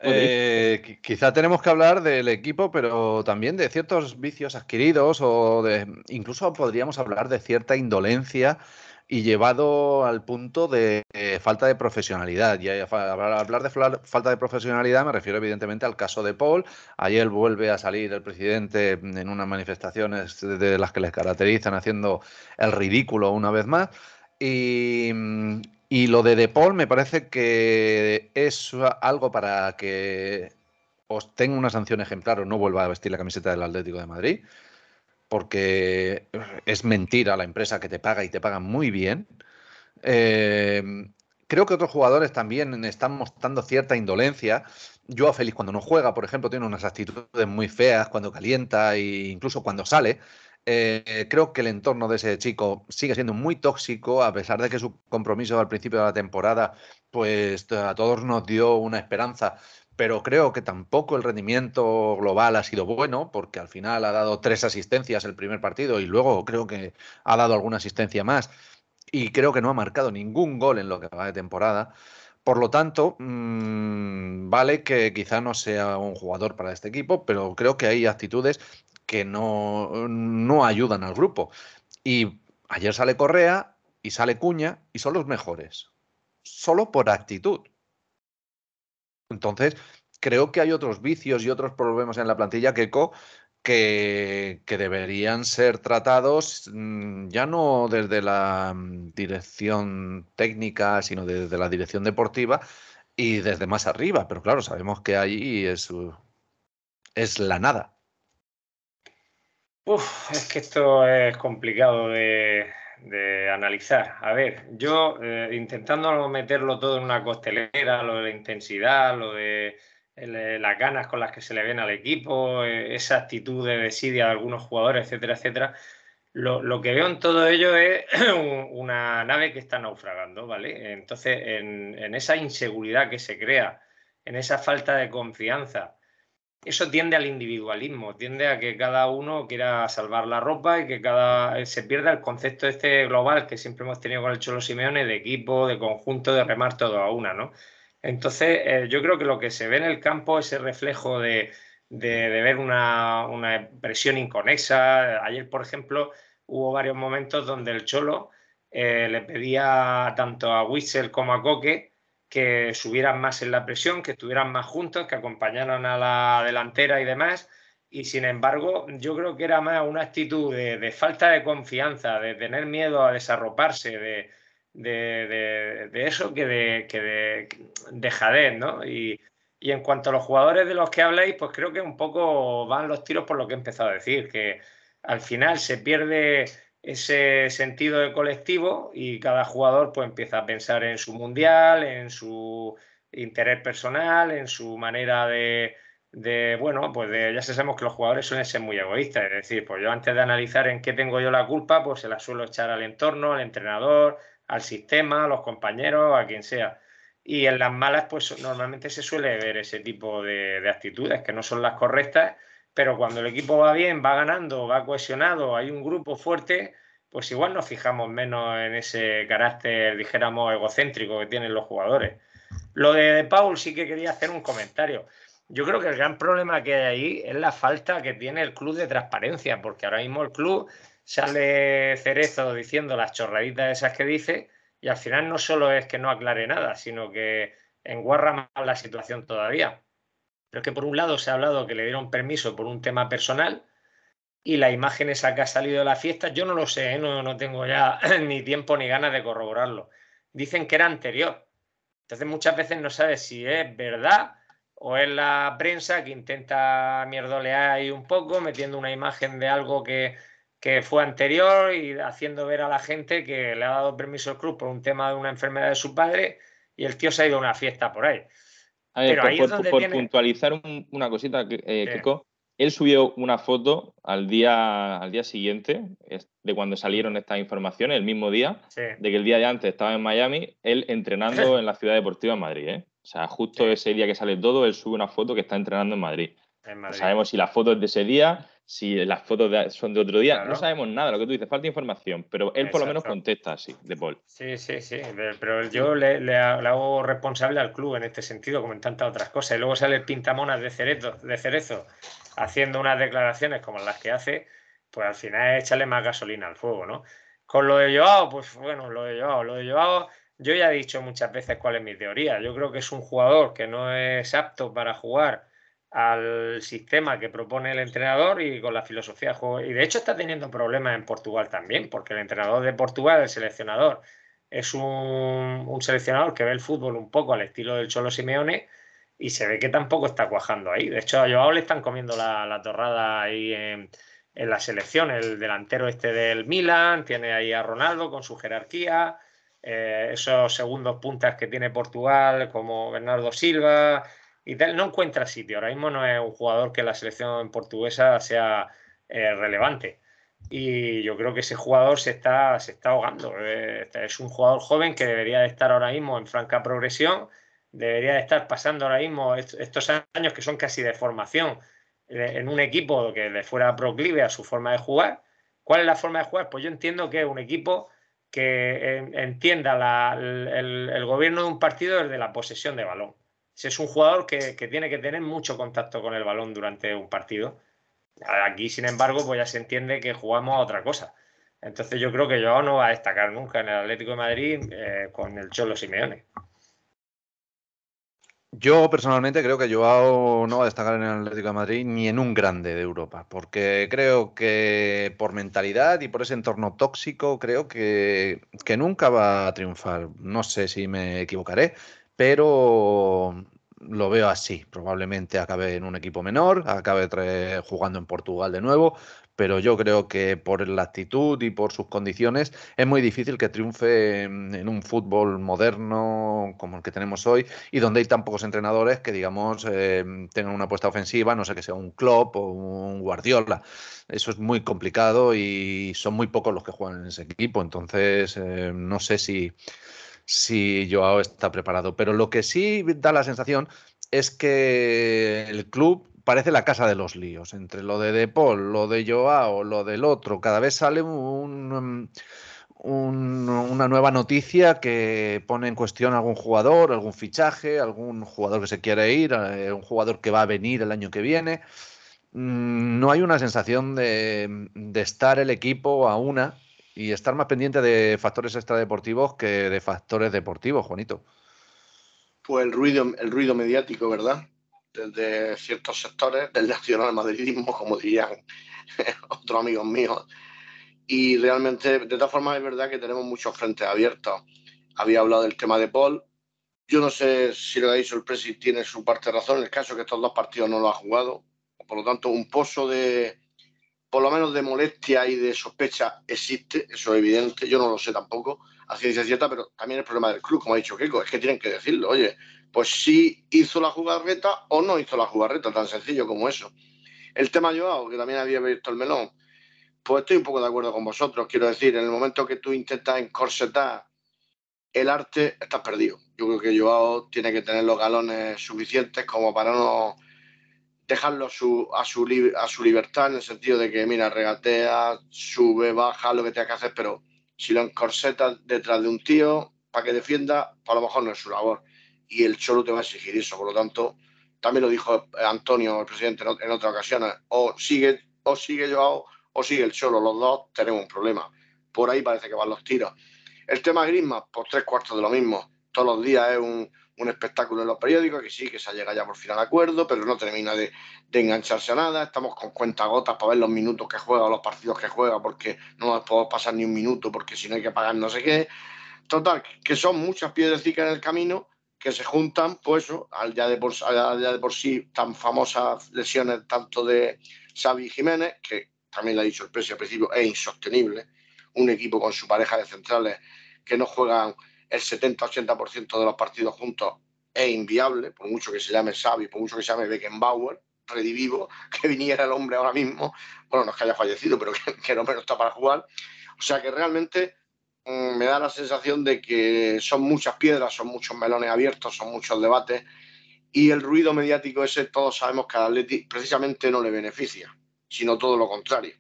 eh, quizá tenemos que hablar del equipo, pero también de ciertos vicios adquiridos o de incluso podríamos hablar de cierta indolencia y llevado al punto de eh, falta de profesionalidad. Y hablar de falta de profesionalidad me refiero evidentemente al caso de Paul. Ayer vuelve a salir el presidente en unas manifestaciones de las que les caracterizan haciendo el ridículo una vez más. Y, y lo de De Paul me parece que es algo para que os tenga una sanción ejemplar o no vuelva a vestir la camiseta del Atlético de Madrid, porque es mentira la empresa que te paga y te paga muy bien. Em, creo que otros jugadores también están mostrando cierta indolencia. Yo a Félix cuando no juega, por ejemplo, tiene unas actitudes muy feas cuando calienta e incluso cuando sale. Eh, creo que el entorno de ese chico sigue siendo muy tóxico, a pesar de que su compromiso al principio de la temporada, pues a todos nos dio una esperanza. Pero creo que tampoco el rendimiento global ha sido bueno, porque al final ha dado tres asistencias el primer partido y luego creo que ha dado alguna asistencia más. Y creo que no ha marcado ningún gol en lo que va de temporada. Por lo tanto, mm, vale que quizá no sea un jugador para este equipo, pero creo que hay actitudes que no, no ayudan al grupo. Y ayer sale Correa y sale Cuña y son los mejores. Solo por actitud. Entonces, creo que hay otros vicios y otros problemas en la plantilla que, que, que deberían ser tratados mm, ya no desde la mm, dirección técnica, sino desde la dirección deportiva y desde más arriba. Pero claro, sabemos que ahí es, es la nada. Uf, es que esto es complicado de, analizar. A ver, yo eh, intentando meterlo todo en una costelera, lo de la intensidad, lo de las ganas con las que se le ven al equipo, eh, esa actitud de desidia de algunos jugadores, etcétera, etcétera. Lo, que veo en todo ello es [clears throat] una nave que está naufragando, ¿vale? Entonces, en esa inseguridad que se crea, en esa falta de confianza, eso tiende al individualismo, tiende a que cada uno quiera salvar la ropa y que cada se pierda el concepto este global que siempre hemos tenido con el Cholo Simeone de equipo, de conjunto, de remar todo a una, ¿no? Entonces, eh, yo creo que lo que se ve en el campo es el reflejo de, ver una, presión inconexa. Ayer, por ejemplo, hubo varios momentos donde el Cholo eh, le pedía tanto a Wissel como a Coque que subieran más en la presión, que estuvieran más juntos, que acompañaran a la delantera y demás. Y sin embargo, yo creo que era más una actitud de, falta de confianza, de tener miedo a desarroparse, de, de, eso que de, que de dejadez, ¿no? Y, y en cuanto a los jugadores de los que habláis, pues creo que un poco van los tiros por lo que he empezado a decir, que al final se pierde ese sentido de colectivo y cada jugador pues empieza a pensar en su mundial, en su interés personal, en su manera de, bueno, pues ya sabemos que los jugadores suelen ser muy egoístas, es decir, pues yo antes de analizar en qué tengo yo la culpa, pues se la suelo echar al entorno, al entrenador, al sistema, a los compañeros, a quien sea. Y en las malas, pues normalmente se suele ver ese tipo de, de actitudes que no son las correctas pero cuando el equipo va bien, va ganando, va cohesionado, hay un grupo fuerte, pues igual nos fijamos menos en ese carácter, dijéramos, egocéntrico que tienen los jugadores. Lo de, Paul sí que quería hacer un comentario. Yo creo que el gran problema que hay ahí es la falta que tiene el club de transparencia, porque ahora mismo el club sale Cerezo diciendo las chorraditas esas que dice y al final no solo es que no aclare nada, sino que enguarra más la situación todavía. Pero es que por un lado se ha hablado que le dieron permiso por un tema personal y la imagen esa que ha salido de la fiesta, yo no lo sé, ¿eh? no, no tengo ya [clears throat] ni tiempo ni ganas de corroborarlo. Dicen que era anterior. Entonces muchas veces no sabes si es verdad o es la prensa que intenta mierdolear ahí un poco, metiendo una imagen de algo que, que fue anterior y haciendo ver a la gente que le ha dado permiso el club por un tema de una enfermedad de su padre y el tío se ha ido a una fiesta por ahí. Pero por, puntualizar una cosita, eh, Kiko, él subió una foto al día, al día siguiente de cuando salieron estas informaciones, el mismo día, de que el día de antes estaba en Miami, él entrenando [laughs] en la Ciudad Deportiva en Madrid. ¿eh? O sea, justo ese día que sale todo, él sube una foto que está entrenando en Madrid. No sabemos si la foto es de ese día, si las fotos son de otro día, no sabemos nada, lo que tú dices, falta información, pero él por lo menos contesta así, de Paul. Sí, sí, sí, pero yo le, le, hago responsable al club en este sentido, como en tantas otras cosas, y luego sale el pintamonas de Cerezo, de Cerezo haciendo unas declaraciones como las que hace, pues al final es echarle más gasolina al fuego, ¿no? Con lo de Joao, pues bueno, lo de Joao, lo de Joao, yo ya he dicho muchas veces cuál es mi teoría, yo creo que es un jugador que no es apto para jugar al sistema que propone el entrenador y con la filosofía de juego. Y de hecho está teniendo problemas en Portugal también, porque el entrenador de Portugal, el seleccionador, es un, seleccionador que ve el fútbol un poco al estilo del Cholo Simeone y se ve que tampoco está cuajando ahí. De hecho, a Joao le están comiendo la, torrada ahí en, la selección. El delantero este del Milan, tiene ahí a Ronaldo con su jerarquía. Eh, esos segundos puntas que tiene Portugal, como Bernardo Silva, y tal, no encuentra sitio. Ahora mismo no es un jugador que la selección portuguesa sea eh, relevante. Y yo creo que ese jugador se está, se está ahogando. Eh, es un jugador joven que debería de estar ahora mismo en franca progresión, debería de estar pasando ahora mismo estos años que son casi de formación eh, en un equipo que le fuera proclive a su forma de jugar. ¿Cuál es la forma de jugar? Pues yo entiendo que es un equipo que entienda el, el gobierno de un partido desde la posesión de balón es un jugador que, tiene que tener mucho contacto con el balón durante un partido. Aquí, sin embargo, pues ya se entiende que jugamos a otra cosa. Entonces yo creo que Joao no va a destacar nunca en el Atlético de Madrid eh, con el Cholo Simeone. Yo personalmente creo que Joao no va a destacar en el Atlético de Madrid ni en un grande de Europa, porque creo que por mentalidad y por ese entorno tóxico, creo que, que nunca va a triunfar. No sé si me equivocaré, pero lo veo así. Probablemente acabe en un equipo menor, acabe jugando en Portugal de nuevo, pero yo creo que por la actitud y por sus condiciones es muy difícil que triunfe en, un fútbol moderno como el que tenemos hoy y donde hay tan pocos entrenadores que, digamos, eh, tengan una apuesta ofensiva, no sé que sea un Klopp o un Guardiola. Eso es muy complicado y son muy pocos los que juegan en ese equipo, entonces eh, no sé si si Joao está preparado. Pero lo que sí da la sensación es que el club parece la casa de los líos. Entre lo de De lo de Joao, lo del otro, cada vez sale un, una nueva noticia que pone en cuestión algún jugador, algún fichaje, algún jugador que se quiere ir, eh, un jugador que va a venir el año que viene. Mm, no hay una sensación de estar el equipo a una y estar más pendiente de factores extradeportivos que de factores deportivos, Juanito. Pues el ruido, el ruido mediático, ¿verdad? Desde ciertos sectores del nacional madridismo, como dirían [laughs] otros amigos míos. Y realmente, de todas formas, es verdad que tenemos muchos frentes abiertos. Había hablado del tema de Paul. Yo no sé si lo ha dicho el Presi tiene su parte de razón. El caso que estos dos partidos no lo ha jugado. Por lo tanto, un pozo de, por lo menos de molestia y de sospecha existe, eso es evidente, yo no lo sé tampoco, a ciencia cierta, pero también el problema del club, como ha dicho Keiko, es que tienen que decirlo, oye, pues sí hizo la jugarreta o no hizo la jugarreta, tan sencillo como eso. El tema Joao, que también había visto el melón, pues estoy un poco de acuerdo con vosotros, quiero decir, en el momento que tú intentas encorsetar el arte, estás perdido. Yo creo que Joao tiene que tener los galones suficientes como para no dejarlo a su, libertad en el sentido de que, mira, regatea, sube, baja, lo que tenga que hacer, pero si lo encorsetas detrás de un tío para que defienda, a lo mejor no es su labor. Y el Cholo te va a exigir eso. Por lo tanto, también lo dijo Antonio, el presidente, en otra ocasión, o sigue, o sigue Joao o sigue el Cholo, los dos tenemos un problema. Por ahí parece que van los tiros. El tema Griezmann, pues tres cuartos de lo mismo. Todos los días es un, espectáculo en los periódicos, que sí, que se llega ya por fin al acuerdo, pero no termina de, engancharse a nada. Estamos con cuentagotas para ver los minutos que juega los partidos que juega, porque no nos podemos pasar ni un minuto, porque si no hay que pagar no sé qué. Total, que son muchas piedrecitas en el camino que se juntan, pues al ya de por, ya de por sí tan famosas lesiones tanto de Xavi Jiménez, que también le ha dicho el precio al principio, es insostenible. Un equipo con su pareja de centrales que no juegan el 70-80% de los partidos juntos es inviable, por mucho que se llame Xavi, por mucho que se llame Beckenbauer, redivivo, [laughs] que viniera el hombre ahora mismo, bueno, no es que haya fallecido, pero [laughs] que, no está para jugar. O sea que realmente Mm, me da la sensación de que son muchas piedras, son muchos melones abiertos, son muchos debates y el ruido mediático ese todos sabemos que al Atleti precisamente no le beneficia, sino todo lo contrario.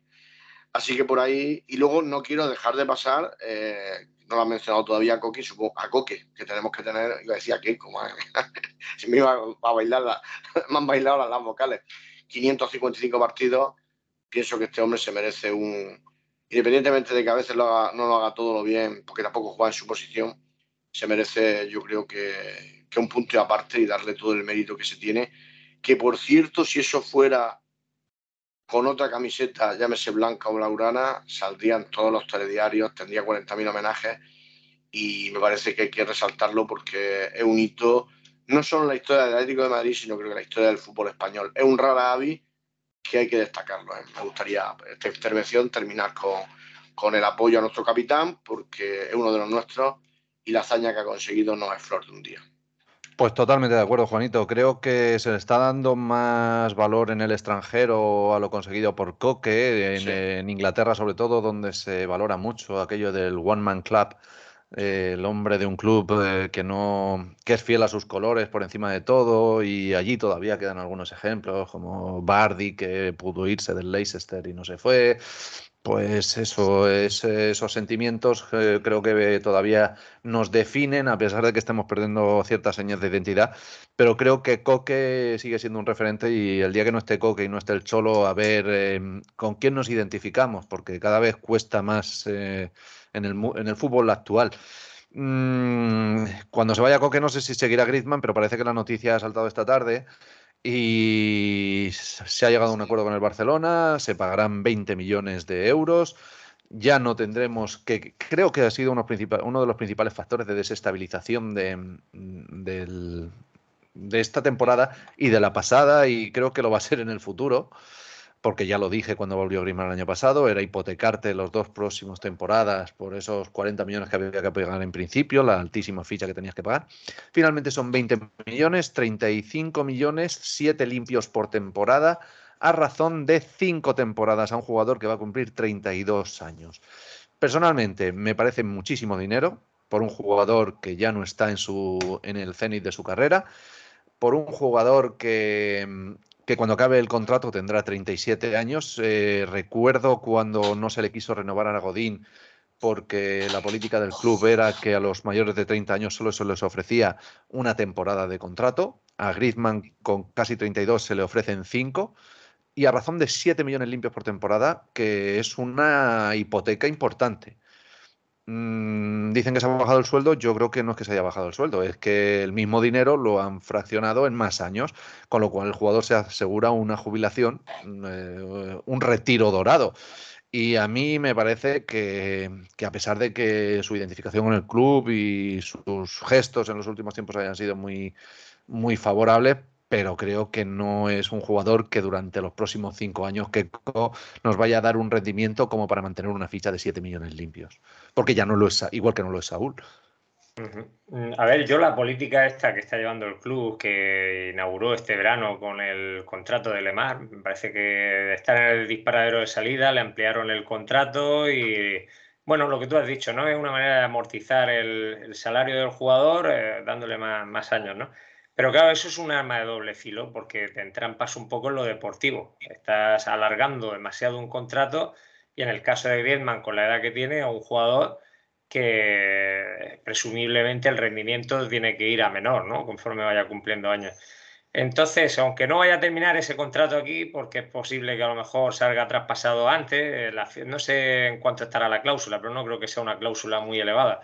Así que por ahí, y luego no quiero dejar de pasar, eh, no lo ha mencionado todavía a Coque, supongo, a Coque, que tenemos que tener, iba a decir a como si [laughs] me iba a bailar, [laughs] me han bailado las vocales, 555 partidos, pienso que este hombre se merece un, independientemente de que a veces no lo haga todo lo bien, porque tampoco juega en su posición, se merece, yo creo que, un punto aparte y darle todo el mérito que se tiene. Que por cierto, si eso fuera con otra camiseta, llámese blanca o laurana, saldrían todos los telediarios, tendría 40.000 homenajes y me parece que hay que resaltarlo porque es un hito, no solo en la historia del Atlético de Madrid, sino creo que en la historia del fútbol español. Es un rara avis que hay que destacarlo. ¿eh? Me gustaría esta intervención terminar con, con, el apoyo a nuestro capitán, porque es uno de los nuestros y la hazaña que ha conseguido no es flor de un día. Pues totalmente de acuerdo, Juanito. Creo que se le está dando más valor en el extranjero a lo conseguido por Coque, en, en Inglaterra sobre todo, donde se valora mucho aquello del One Man Club el hombre de un club eh, que no que es fiel a sus colores por encima de todo y allí todavía quedan algunos ejemplos como Bardi que pudo irse del Leicester y no se fue pues eso es, esos sentimientos eh, creo que todavía nos definen a pesar de que estemos perdiendo ciertas señas de identidad pero creo que Coque sigue siendo un referente y el día que no esté Coque y no esté el Cholo a ver em, con quién nos identificamos porque cada vez cuesta más eh, en el, fútbol actual. Mm, cuando se vaya Coque, no sé si seguirá Griezmann, pero parece que la noticia ha saltado esta tarde y se ha llegado a un acuerdo con el Barcelona, se pagarán 20 millones de euros. Ya no tendremos que. Creo que ha sido uno, uno de los principales factores de desestabilización de, de esta temporada y de la pasada, y creo que lo va a ser en el futuro porque ya lo dije cuando volvió Griezmann el año pasado, era hipotecarte los dos próximos temporadas por esos 40 millones que había que pagar en principio, la altísima ficha que tenías que pagar. Finalmente son 20 millones, 35 millones, 7 limpios por temporada, a razón de 5 temporadas a un jugador que va a cumplir 32 años. Personalmente me parece muchísimo dinero por un jugador que ya no está en, su, en el cenit de su carrera, por un jugador que que cuando acabe el contrato tendrá 37 años. Eh, recuerdo cuando no se le quiso renovar a Godín porque la política del club era que a los mayores de 30 años solo se les ofrecía una temporada de contrato. A Griezmann con casi 32 se le ofrecen 5 y a razón de 7 millones limpios por temporada, que es una hipoteca importante. Mm, dicen que se ha bajado el sueldo, yo creo que no es que se haya bajado el sueldo, es que el mismo dinero lo han fraccionado en más años, con lo cual el jugador se asegura una jubilación, eh, un retiro dorado. Y a mí me parece que, a pesar de que su identificación con el club y sus gestos en los últimos tiempos hayan sido muy, muy favorables, pero creo que no es un jugador que durante los próximos cinco años que nos vaya a dar un rendimiento como para mantener una ficha de 7 millones limpios. Porque ya no lo es, igual que no lo es Saúl. A ver, yo la política esta que está llevando el club, que inauguró este verano con el contrato de Lemar, me parece que está en el disparadero de salida, le ampliaron el contrato y, bueno, lo que tú has dicho, ¿no? Es una manera de amortizar el, salario del jugador eh, dándole más años, ¿no? Pero claro, eso es un arma de doble filo porque te entrampas un poco en lo deportivo. Estás alargando demasiado un contrato y en el caso de Griezmann, con la edad que tiene, a un jugador que presumiblemente el rendimiento tiene que ir a menor, ¿no? Conforme vaya cumpliendo años. Entonces, aunque no vaya a terminar ese contrato aquí, porque es posible que a lo mejor salga traspasado antes, no sé en cuánto estará la cláusula, pero no creo que sea una cláusula muy elevada.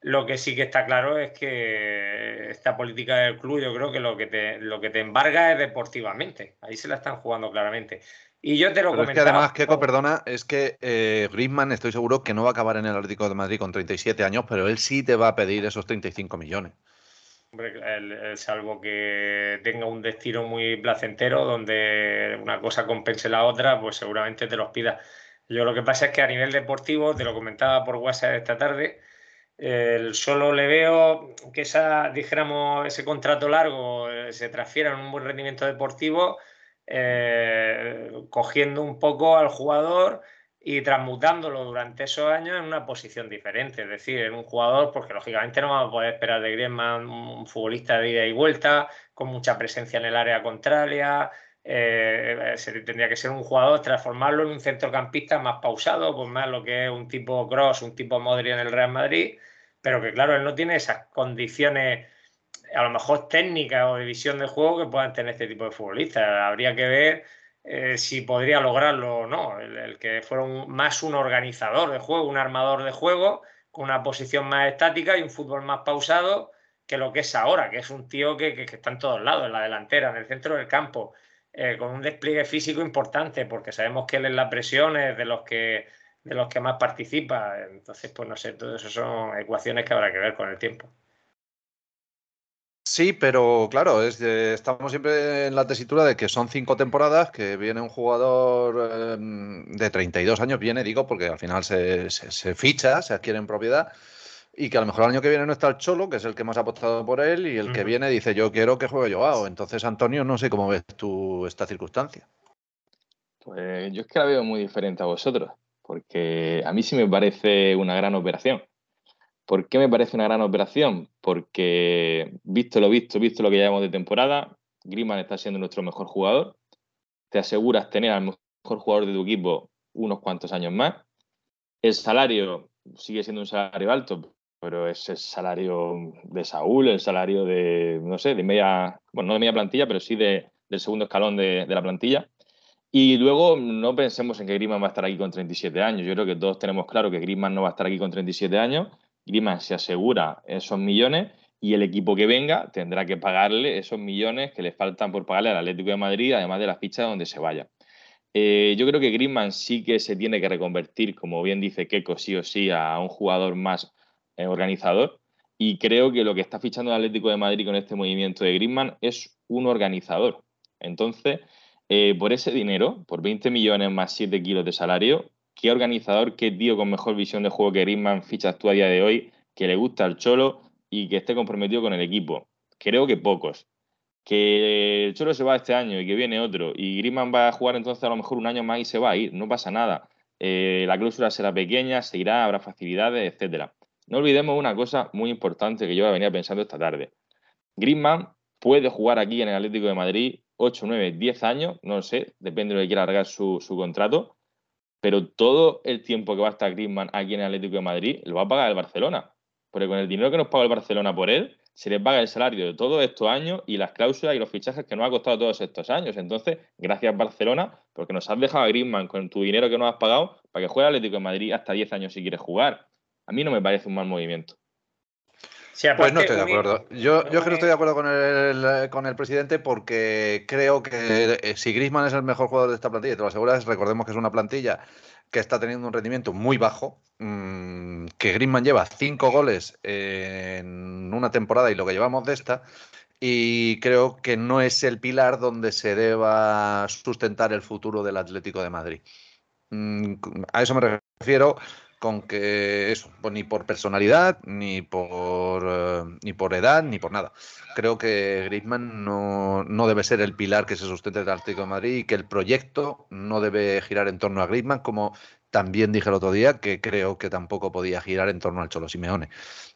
Lo que sí que está claro es que esta política del club yo creo que lo que te, lo que te embarga es deportivamente. Ahí se la están jugando claramente. Y yo te lo Pero es que además, Keco, perdona, es que eh, Griezmann estoy seguro que no va a acabar en el Atlético de Madrid con 37 años, pero él sí te va a pedir esos 35 millones. Hombre, salvo que tenga un destino muy placentero donde una cosa compense la otra, pues seguramente te los pida. Yo lo que pasa es que a nivel deportivo, te lo comentaba por WhatsApp esta tarde, solo le veo que esa, dijéramos, ese contrato largo eh, se transfiera en un buen rendimiento deportivo, eh, cogiendo un poco al jugador y transmutándolo durante esos años en una posición diferente, es decir, en un jugador, porque lógicamente no vamos a poder esperar de Griezmann un futbolista de ida y vuelta, con mucha presencia en el área contraria, eh, tendría que ser un jugador, transformarlo en un centrocampista más pausado, pues más lo que es un tipo Cross, un tipo Modri en el Real Madrid, pero que claro, él no tiene esas condiciones, a lo mejor técnicas o de visión de juego que puedan tener este tipo de futbolistas. Habría que ver eh, si podría lograrlo o no. El, que fuera más un organizador de juego, un armador de juego, con una posición más estática y un fútbol más pausado que lo que es ahora, que es un tío que, está en todos lados, en la delantera, en el centro del campo, eh, con un despliegue físico importante, porque sabemos que él en la presión es de los que de los que más participa. Entonces, pues no sé, todo eso son ecuaciones que habrá que ver con el tiempo. Sí, pero claro, es estamos siempre en la tesitura de que son cinco temporadas, que viene un jugador em, de 32 años, viene, digo, porque al final se, ficha, se adquiere en propiedad, y que a lo mejor el año que viene no está el Cholo, que es el que más ha apostado por él, y el que viene dice, yo quiero que juegue Joao. Entonces, Antonio, no sé cómo ves tú esta circunstancia. Pues yo es que la veo muy diferente a vosotros porque a mí sí me parece una gran operación. ¿Por qué me parece una gran operación? Porque, visto lo visto, visto lo que llevamos de temporada, Griezmann está siendo nuestro mejor jugador. Te aseguras tener al mejor jugador de tu equipo unos cuantos años más. El salario sigue siendo un salario alto, pero es el salario de Saúl, el salario de, no sé, de media, bueno, no de media plantilla, pero sí de, del segundo escalón de, de la plantilla. Y luego no pensemos en que Griezmann va a estar aquí con 37 años. Yo creo que todos tenemos claro que Griezmann no va a estar aquí con 37 años. Griezmann se asegura esos millones y el equipo que venga tendrá que pagarle esos millones que le faltan por pagarle al Atlético de Madrid, además de las fichas donde se vaya. Eh, yo creo que Griezmann sí que se tiene que reconvertir, como bien dice Keco, sí o sí, a un jugador más organizador. Y creo que lo que está fichando el Atlético de Madrid con este movimiento de Griezmann es un organizador. Entonces, eh, por ese dinero, por 20 millones más 7 kilos de salario, ¿qué organizador, qué tío con mejor visión de juego que Griezmann fichas tú a día de hoy, que le gusta el Cholo y que esté comprometido con el equipo? Creo que pocos. Que el Cholo se va este año y que viene otro, y Griezmann va a jugar entonces a lo mejor un año más y se va a ir, no pasa nada. Eh, la cláusula será pequeña, se irá, habrá facilidades, etcétera. No olvidemos una cosa muy importante que yo venía pensando esta tarde. Griezmann puede jugar aquí en el Atlético de Madrid 8, 9, 10 años, no lo sé, depende de lo que quiera alargar su, contrato, pero todo el tiempo que va a estar Griezmann aquí en el Atlético de Madrid lo va a pagar el Barcelona. Porque con el dinero que nos paga el Barcelona por él, se le paga el salario de todos estos años y las cláusulas y los fichajes que nos ha costado todos estos años. Entonces, gracias Barcelona, porque nos has dejado a Griezmann con tu dinero que no has pagado para que juegue Atlético de Madrid hasta 10 años si quieres jugar. A mí no me parece un mal movimiento pues no estoy de acuerdo. Yo, yo que no estoy de acuerdo con el, con el presidente porque creo que eh, si Grisman es el mejor jugador de esta plantilla, te lo aseguras, recordemos que es una plantilla que está teniendo un rendimiento muy bajo, mm, que Grisman lleva cinco goles en una temporada y lo que llevamos de esta, y creo que no es el pilar donde se deba sustentar el futuro del Atlético de Madrid. Mm, a eso me refiero con que eso, pues ni por personalidad, ni por, eh, ni por edad, ni por nada. Creo que Griezmann no, no, debe ser el pilar que se sustente del Atlético de Madrid y que el proyecto no debe girar en torno a Griezmann, como también dije el otro día que creo que tampoco podía girar en torno al Cholo Simeone.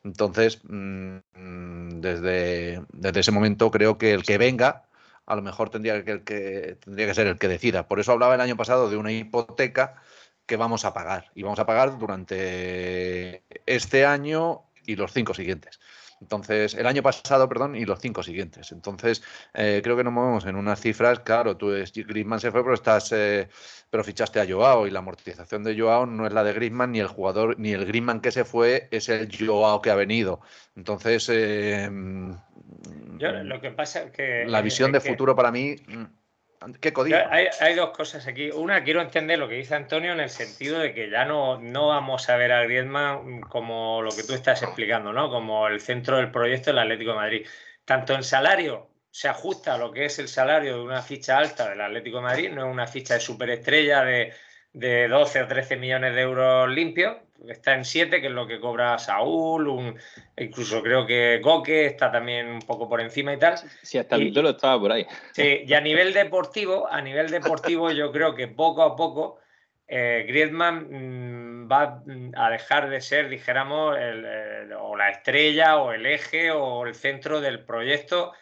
Entonces, mm, desde, desde ese momento creo que el que venga a lo mejor tendría que, que, tendría que ser el que decida. Por eso hablaba el año pasado de una hipoteca que vamos a pagar. Y vamos a pagar durante este año y los cinco siguientes. Entonces, el año pasado, perdón, y los cinco siguientes. Entonces, eh, creo que nos movemos en unas cifras, claro, tú Griezmann se fue, pero estás, eh, pero fichaste a Joao y la amortización de Joao no es la de Griezmann, ni el jugador, ni el Griezmann que se fue es el Joao que ha venido. Entonces, eh, lo que pasa es que la visión de futuro para mí mm, ¿Qué? Hay, dos cosas aquí. Una, quiero entender lo que dice Antonio en el sentido de que ya no, no vamos a ver a Griezmann como lo que tú estás explicando, ¿no? Como el centro del proyecto del Atlético de Madrid. Tanto en salario se ajusta a lo que es el salario de una ficha alta del Atlético de Madrid, no es una ficha de superestrella de, de 12 o 13 millones de euros limpios, está en 7, que es lo que cobra Saúl, un, incluso creo que Goque está también un poco por encima y tal. Sí, hasta el lo estaba por ahí. Sí, y a nivel deportivo, a nivel deportivo yo creo que poco a poco eh, Griezmann mm, va a dejar de ser, dijéramos, o la estrella o el eje o el centro del proyecto.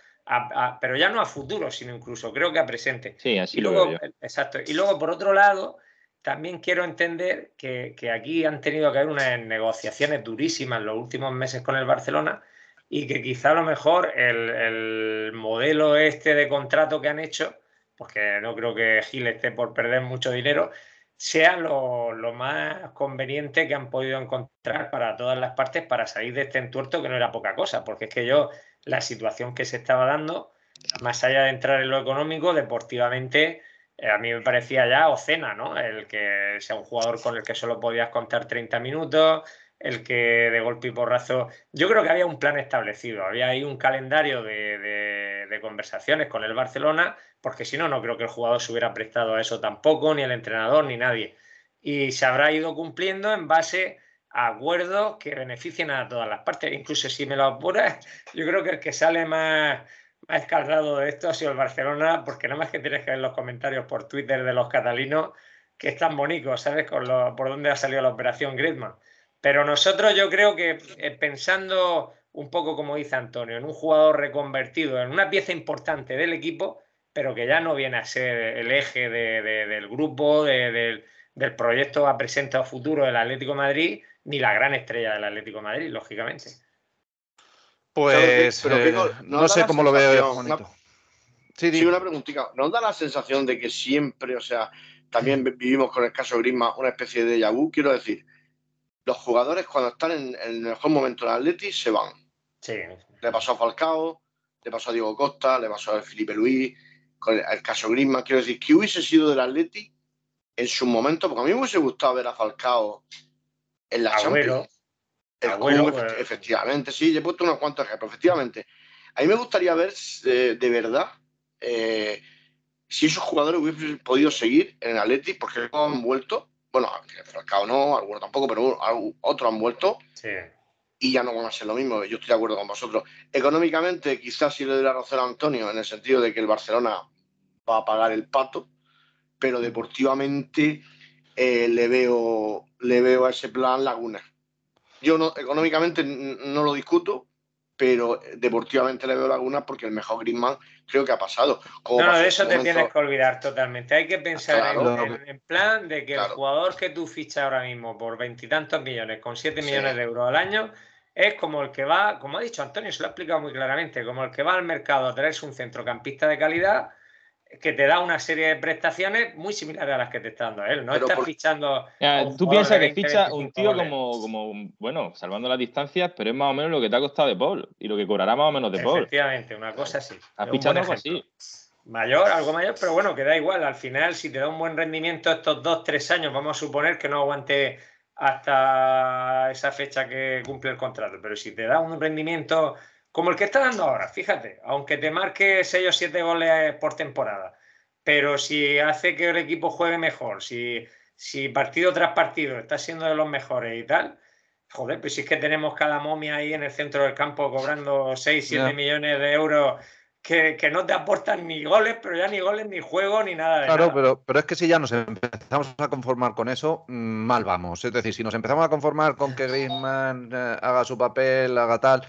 pero ya no a futuro, sino incluso creo que a presente. Sí, así y lo veo yo. Exacto. Y luego, por otro lado, también quiero entender que, aquí han tenido que haber unas negociaciones durísimas los últimos meses con el Barcelona y que quizá a lo mejor el, modelo este de contrato que han hecho, porque no creo que Gil esté por perder mucho dinero, sea lo, más conveniente que han podido encontrar para todas las partes para salir de este entuerto que no era poca cosa, porque es que yo, la situación que se estaba dando, más allá de entrar en lo económico, deportivamente a mí me parecía ya Ocena, ¿no? El que sea un jugador con el que solo podías contar 30 minutos, el que de golpe y porrazo. Yo creo que había un plan establecido, había ahí un calendario de, de, conversaciones con el Barcelona, porque si no, no creo que el jugador se hubiera prestado a eso tampoco, ni el entrenador, ni nadie. Y se habrá ido cumpliendo en base a acuerdos que beneficien a todas las partes. Incluso si me lo apuras, yo creo que el que sale más ha escaldado de esto ha sido el Barcelona, porque nada más que tienes que ver los comentarios por Twitter de los catalinos, que están bonitos, ¿sabes? Con lo, por dónde ha salido la operación Griezmann. Pero nosotros yo creo que eh, pensando un poco como dice Antonio, en un jugador reconvertido, en una pieza importante del equipo, pero que ya no viene a ser el eje del grupo, del, del proyecto a presente o futuro del Atlético Madrid, ni la gran estrella del Atlético Madrid, lógicamente. Pues eh, no, sé cómo lo veo, Juanito. Sí, sí, una preguntita. ¿Nos da la sensación de que siempre, o sea, también vivimos con el caso Grisma una especie de vu? Quiero decir, los jugadores cuando están en, el mejor momento en Atleti se van. Sí. Le pasó a Falcao, le pasó a Diego Costa, le pasó a Felipe Luis, con el, caso Grisma. Quiero decir, ¿qué hubiese sido del Atleti en su momento? Porque a mí me hubiese gustado ver a Falcao en la Champions el pues, efectivamente, sí, he puesto unos cuantos ejemplos, efectivamente. A mí me gustaría ver eh, de verdad eh, si esos jugadores hubiesen podido seguir en el Atleti, porque han vuelto, bueno, Falcao no, algunos tampoco, pero otros han vuelto. Y ya no van a ser lo mismo, yo estoy de acuerdo con vosotros. Económicamente, quizás sí le doy la razón a Antonio, en el sentido de que el Barcelona va a pagar el pato, pero deportivamente eh, le, veo, le veo a ese plan lagunas yo no, económicamente no lo discuto, pero deportivamente le veo lagunas porque el mejor Griezmann creo que ha pasado. no, de eso te tienes que olvidar totalmente. Hay que pensar en, plan de que el jugador que tú fichas ahora mismo por veintitantos millones, con siete millones de euros al año, es como el que va, como ha dicho Antonio, se lo ha explicado muy claramente, como el que va al mercado a traerse un centrocampista de calidad que te da una serie de prestaciones muy similares a las que te está dando él. No estás fichando. tú piensas que ficha un tío como, como, bueno, salvando las distancias, pero es más o menos lo que te ha costado de Paul y lo que cobrará más o menos de Paul. Efectivamente, una cosa así. Has fichado algo así. Mayor, algo mayor, pero bueno, que da igual. Al final, si te da un buen rendimiento estos dos, tres años, vamos a suponer que no aguante hasta esa fecha que cumple el contrato. Pero si te da un rendimiento como el que está dando ahora, fíjate, aunque te marque 6 o 7 goles por temporada, pero si hace que el equipo juegue mejor, si, si partido tras partido está siendo de los mejores y tal, joder, pues si es que tenemos cada momia ahí en el centro del campo cobrando 6, 7 millones de euros que, no te aportan ni goles, pero ya ni goles, ni juego, ni nada de Claro, Pero, pero es que si ya nos empezamos a conformar con eso, mm, mal vamos. Es decir, si nos empezamos a conformar con que Griezmann eh, haga su papel, haga tal,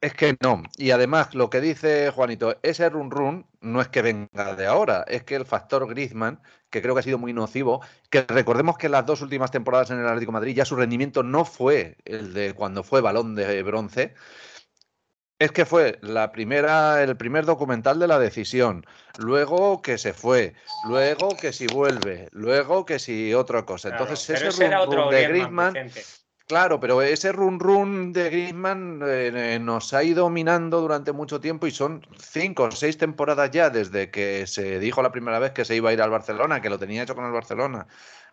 es que no. Y además, lo que dice Juanito, ese run run no es que venga de ahora, es que el factor Griezmann, que creo que ha sido muy nocivo, que recordemos que las dos últimas temporadas en el Atlético Madrid ya su rendimiento no fue el de cuando fue balón de bronce. Es que fue la primera, el primer documental de la decisión, luego que se fue, luego que si vuelve, luego que si otra cosa. Entonces ese run, de Griezmann, claro, pero ese run run de Griezmann eh, nos ha ido minando durante mucho tiempo y son cinco o seis temporadas ya desde que se dijo la primera vez que se iba a ir al Barcelona, que lo tenía hecho con el Barcelona,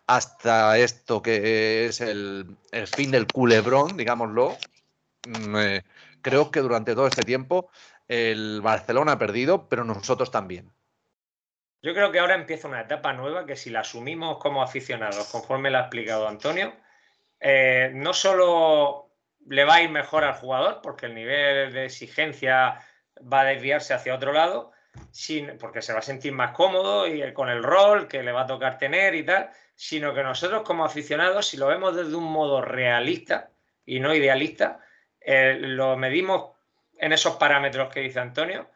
hasta esto que es el, el fin del culebrón, digámoslo. Mm, eh, creo que durante todo este tiempo el Barcelona ha perdido, pero nosotros también. Yo creo que ahora empieza una etapa nueva que si la asumimos como aficionados, conforme lo ha explicado Antonio, eh, no solo le va a ir mejor al jugador, porque el nivel de exigencia va a desviarse hacia otro lado, porque se va a sentir más cómodo y con el rol que le va a tocar tener y tal, sino que nosotros como aficionados, si lo vemos desde un modo realista y no idealista, eh, lo medimos en esos parámetros que dice Antonio,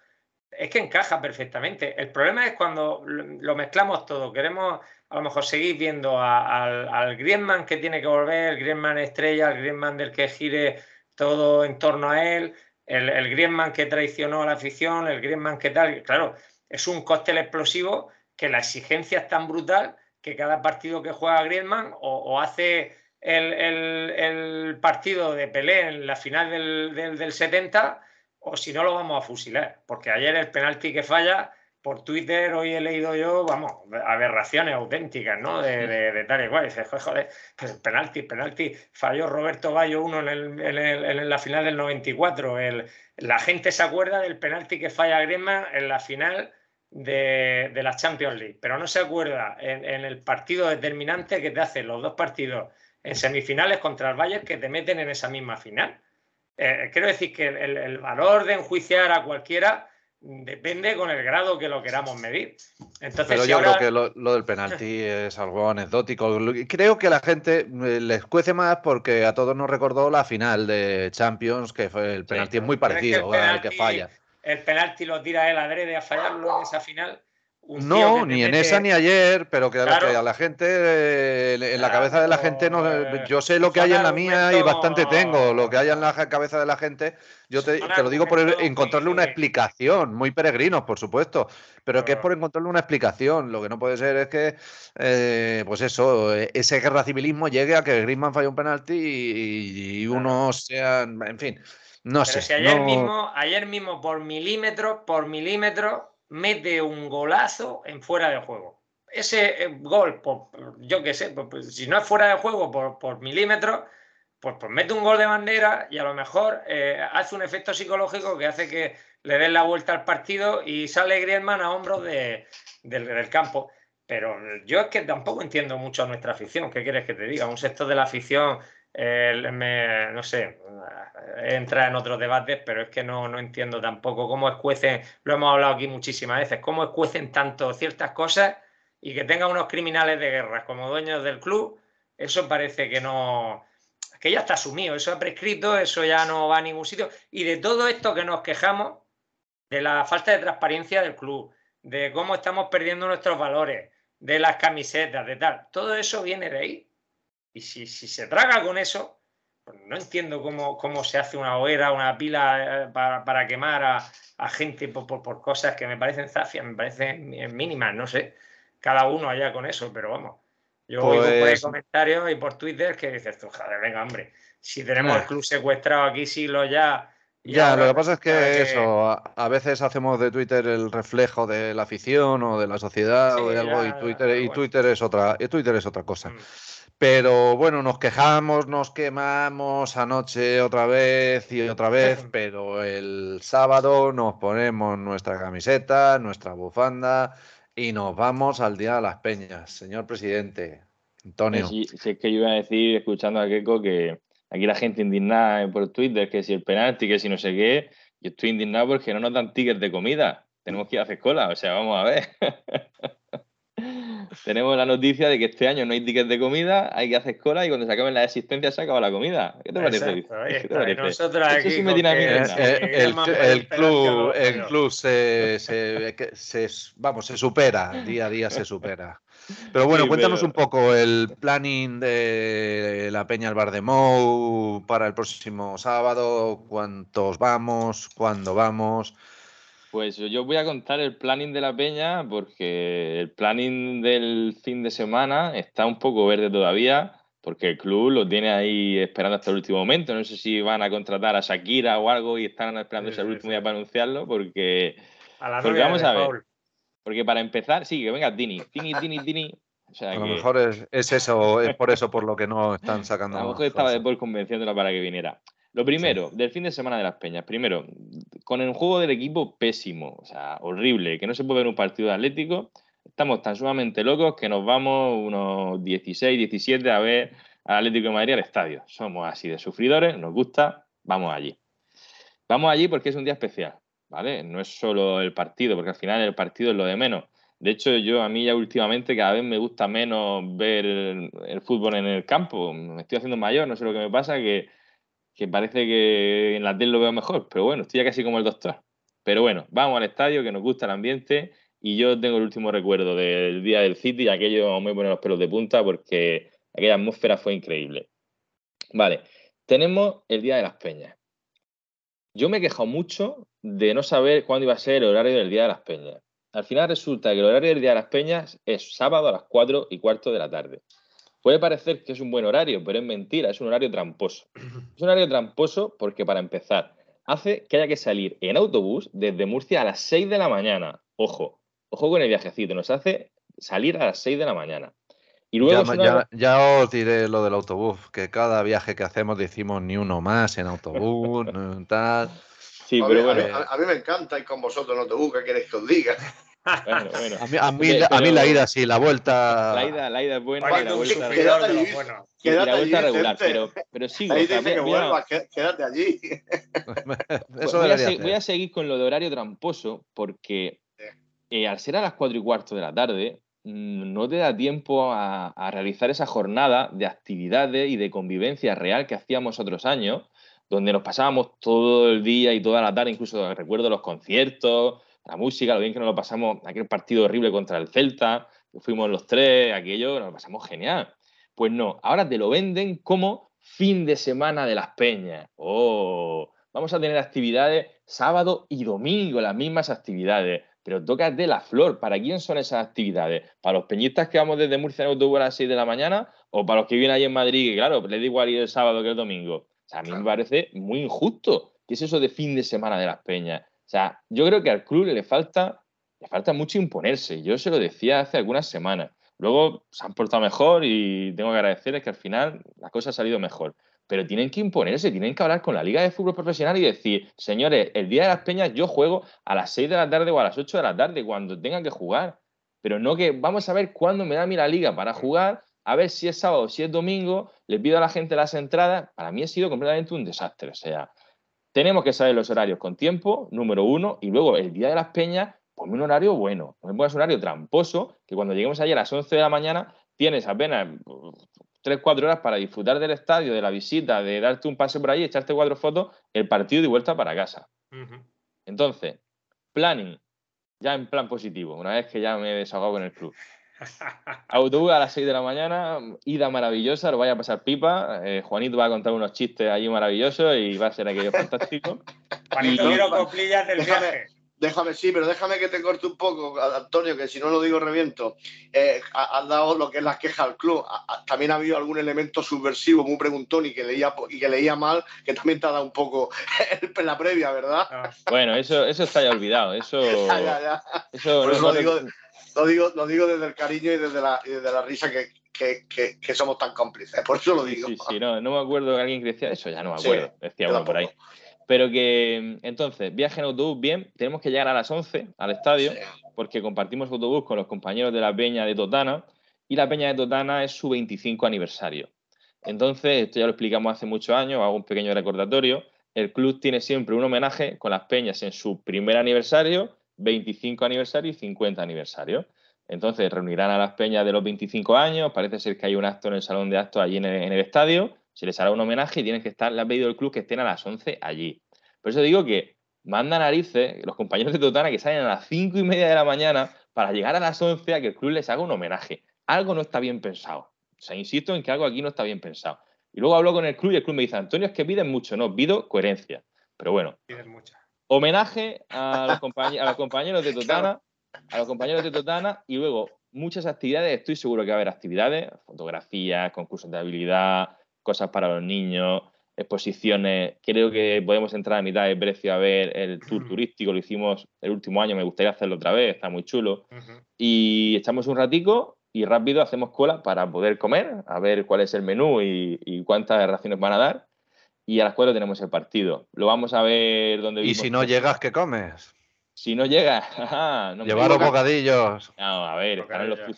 es que encaja perfectamente. El problema es cuando lo mezclamos todo. Queremos a lo mejor seguir viendo al, Griezmann que tiene que volver, el Griezmann estrella, el Griezmann del que gire todo en torno a él, el, Griezmann que traicionó a la afición, el Griezmann que tal. Claro, es un cóctel explosivo que la exigencia es tan brutal que cada partido que juega Griezmann o hace el, partido de Pelé en la final del, 70 o si no lo vamos a fusilar. Porque ayer el penalti que falla, por Twitter hoy he leído yo, vamos, aberraciones auténticas, ¿no? De, tal y cual. dices, joder, pues penalti, penalti. Falló Roberto Bayo uno en, la final del 94. El, la gente se acuerda del penalti que falla Griezmann en la final de, la Champions League, pero no se acuerda en, en el partido determinante que te hace los dos partidos en semifinales contra el Bayern que te meten en esa misma final. Eh, quiero decir que el, valor de enjuiciar a cualquiera depende con el grado que lo queramos medir. Entonces, Pero yo creo que lo, del penalti es algo anecdótico. Creo que la gente eh, les cuece más porque a todos nos recordó la final de Champions, que fue el penalti es muy parecido al que falla. El penalti lo tira él adrede a fallarlo en esa final no, ni en esa ni ayer, pero que, a la gente, eh, en la cabeza de la gente, no, eh, yo sé lo que hay en la mía y bastante tengo, lo que hay en la cabeza de la gente, yo te, lo digo por encontrarle una explicación, muy peregrino, por supuesto, pero que es por encontrarle una explicación, lo que no puede ser es que, eh, pues eso, ese guerra civilismo llegue a que Griezmann falle un penalti y, uno sea, en fin, no sé. Si ayer, mismo, ayer mismo por milímetro, por milímetro, mete un golazo en fuera de juego. Ese eh, gol, yo qué sé, pues, si no es fuera de juego por, por milímetros, pues, pues, mete un gol de bandera y a lo mejor eh, hace un efecto psicológico que hace que le den la vuelta al partido y sale Griezmann a hombros de, del campo. Pero yo es que tampoco entiendo mucho a nuestra afición. ¿Qué quieres que te diga? Un sector de la afición me, no sé, entra en otros debates, pero es que no, no entiendo tampoco cómo escuecen, lo hemos hablado aquí muchísimas veces, cómo escuecen tanto ciertas cosas y que tengan unos criminales de guerra como dueños del club, eso parece que no, que ya está asumido, eso ha prescrito, eso ya no va a ningún sitio. Y de todo esto que nos quejamos, de la falta de transparencia del club, de cómo estamos perdiendo nuestros valores, de las camisetas, de tal, todo eso viene de ahí. Y si, se traga con eso, pues no entiendo cómo, cómo, se hace una hoguera, una pila eh, para, quemar a, gente por, cosas que me parecen zafias, me parecen mínimas, no sé. Cada uno allá con eso, pero vamos. Yo oigo por pues comentarios y por Twitter que dices tú, joder, venga, hombre, si tenemos el club secuestrado aquí siglos ya. Ya, lo que pasa es que, eso, a, veces hacemos de Twitter el reflejo de la afición o de la sociedad o de algo y Twitter, y Twitter es otra, y Twitter es otra cosa. Mm. Pero bueno, nos quejamos, nos quemamos anoche otra vez y otra vez, [laughs] pero el sábado nos ponemos nuestra camiseta, nuestra bufanda y nos vamos al Día de las Peñas. Señor presidente, Antonio. Si, es que yo iba a decir, escuchando a Keiko, que aquí la gente indignada por Twitter, que si el penalti, que si no sé qué, yo estoy indignado porque no nos dan tickets de comida. Tenemos que ir a hacer cola, o sea, vamos a ver. [laughs] tenemos la noticia de que este año no hay tickets de comida, hay que hacer cola y cuando se acaben las existencias se acaba la comida. ¿Qué te parece? ¿Qué te parece? Nosotros aquí sí me tiene el, el, club, el club se, se, se, vamos, se supera, día a día se supera. Pero bueno, cuéntanos un poco el planning de la Peña al Bar de Mou para el próximo sábado, cuántos vamos, cuándo vamos. Pues yo voy a contar el planning de la peña porque el planning del fin de semana está un poco verde todavía porque el club lo tiene ahí esperando hasta el último momento. No sé si van a contratar a Shakira o algo y están esperando ese último día para anunciarlo porque, porque vamos a ver. Porque para empezar, sí, que venga Dini, Dini, Dini, Dini. a lo mejor es, eso, es por eso por lo que no están sacando. A lo mejor estaba después convenciéndola para que viniera. Lo primero, del fin de semana de las Peñas. Primero, con el juego del equipo pésimo, o sea, horrible, que no se puede ver un partido de Atlético. Estamos tan sumamente locos que nos vamos unos 16, 17 a ver al Atlético de Madrid al estadio. Somos así de sufridores, nos gusta, vamos allí. Vamos allí porque es un día especial, ¿vale? No es solo el partido, porque al final el partido es lo de menos. De hecho, yo a mí ya últimamente cada vez me gusta menos ver el, el fútbol en el campo. Me estoy haciendo mayor, no sé lo que me pasa, que que parece que en la tele lo veo mejor, pero bueno, estoy ya casi como el doctor. Pero bueno, vamos al estadio, que nos gusta el ambiente, y yo tengo el último recuerdo del día del City, aquello me pone los pelos de punta porque aquella atmósfera fue increíble. Vale, tenemos el Día de las Peñas. Yo me he quejado mucho de no saber cuándo iba a ser el horario del Día de las Peñas. Al final resulta que el horario del Día de las Peñas es sábado a las 4 y cuarto de la tarde. Puede parecer que es un buen horario, pero es mentira, es un horario tramposo. Es un horario tramposo porque, para empezar, hace que haya que salir en autobús desde Murcia a las 6 de la mañana. Ojo, ojo con el viajecito, nos hace salir a las 6 de la mañana. Y luego ya, os diré lo del autobús, que cada viaje que hacemos decimos ni uno más en autobús, [laughs] tal. Sí, pero bueno. A mí, me encanta ir con vosotros en autobús, ¿qué queréis que os diga? Bueno, [laughs] bueno. A mí, a mí, la ida sí, la vuelta. La ida, la ida es buena y la vuelta, quédate allí, bueno. y la vuelta regular, pero, pero sigo. Ahí dice que vuelvas, quédate allí. [laughs] Eso voy, a voy, a seguir con lo de horario tramposo porque eh, al ser a las 4 y cuarto de la tarde, mm, no te da tiempo a, a, realizar esa jornada de actividades y de convivencia real que hacíamos otros años, donde nos pasábamos todo el día y toda la tarde, incluso recuerdo los conciertos, la música, lo bien que nos lo pasamos, aquel partido horrible contra el Celta, que fuimos los tres, aquello, nos lo pasamos genial. Pues no, ahora te lo venden como fin de semana de las peñas. Oh, vamos a tener actividades sábado y domingo, las mismas actividades. Pero toca de la flor. ¿Para quién son esas actividades? ¿Para los peñistas que vamos desde Murcia en autobús a las 6 de la mañana? ¿O para los que viven ahí en Madrid? Que claro, les da igual ir el sábado que el domingo. O sea, a mí me parece muy injusto. ¿Qué es eso de fin de semana de las peñas? O sea, yo creo que al club le falta, le falta mucho imponerse. Yo se lo decía hace algunas semanas. Luego se han portado mejor y tengo que agradecerles que al final la cosa ha salido mejor. Pero tienen que imponerse, tienen que hablar con la Liga de Fútbol Profesional y decir, señores, el día de las peñas yo juego a las 6 de la tarde o a las 8 de la tarde, cuando tengan que jugar. Pero no que vamos a ver cuándo me da a mí la liga para jugar, a ver si es sábado si es domingo, le pido a la gente las entradas. Para mí ha sido completamente un desastre. O sea, tenemos que saber los horarios con tiempo, número uno, y luego el día de las peñas, ponme un horario bueno. No me pongas un horario tramposo, que cuando lleguemos allí a las 11 de la mañana tienes apenas 3, 4 horas para disfrutar del estadio, de la visita, de darte un pase por ahí, echarte cuatro fotos, el partido y vuelta para casa. Entonces, planning, ya en plan positivo, una vez que ya me he desahogado con el club. [laughs] Autobús a las 6 de la mañana, ida maravillosa, lo vaya a pasar pipa. Eh, Juanito va a contar unos chistes allí maravillosos y va a ser aquello fantástico. [laughs] Juanito, quiero coplillas del viaje. Déjame, sí, pero déjame que te corte un poco, Antonio, que si no lo digo reviento. Eh, has dado lo que es la queja al club. también ha habido algún elemento subversivo, muy preguntón y que leía, y que leía mal, que también te ha dado un poco [laughs] en la previa, ¿verdad? Ah. Bueno, eso, eso está ya olvidado. Eso, ya, ya, ya. eso no, lo digo, lo digo, lo digo desde el cariño y desde la, desde la risa que, que, que, somos tan cómplices, por eso lo digo. Sí, sí, no, no me acuerdo de alguien que decía eso, ya no me acuerdo, decía uno por ahí. Pero que, entonces, viaje en autobús, bien, tenemos que llegar a las 11 al estadio, porque compartimos autobús con los compañeros de la Peña de Totana, y la Peña de Totana es su 25 aniversario. Entonces, esto ya lo explicamos hace muchos años, hago un pequeño recordatorio. El club tiene siempre un homenaje con las peñas en su primer aniversario 25 aniversario y 50 aniversario. Entonces reunirán a las peñas de los 25 años, parece ser que hay un acto en el salón de actos allí en el, estadio, se les hará un homenaje y tienen que estar, le ha pedido el club que estén a las 11 allí. Por eso digo que manda narices los compañeros de Totana que salen a las 5 y media de la mañana para llegar a las 11 a que el club les haga un homenaje. Algo no está bien pensado. O sea, insisto en que algo aquí no está bien pensado. Y luego hablo con el club y el club me dice, Antonio, es que piden mucho, no, pido coherencia. Pero bueno, homenaje [laughs] a los, compañeros de Totana, a los compañeros de Totana y luego muchas actividades, estoy seguro que va a haber actividades, fotografías, concursos de habilidad, cosas para los niños, exposiciones. Creo que podemos entrar a mitad de precio a ver el tour turístico, lo hicimos el último año, me gustaría hacerlo otra vez, está muy chulo. Y echamos un ratico y rápido hacemos cola para poder comer, a ver cuál es el menú y, cuántas raciones van a dar. Y a las 4 tenemos el partido. Lo vamos a ver donde ¿Y si no llegas, qué comes? Si no llegas, [laughs] no llevaros bocadillos. No, a ver, están en los food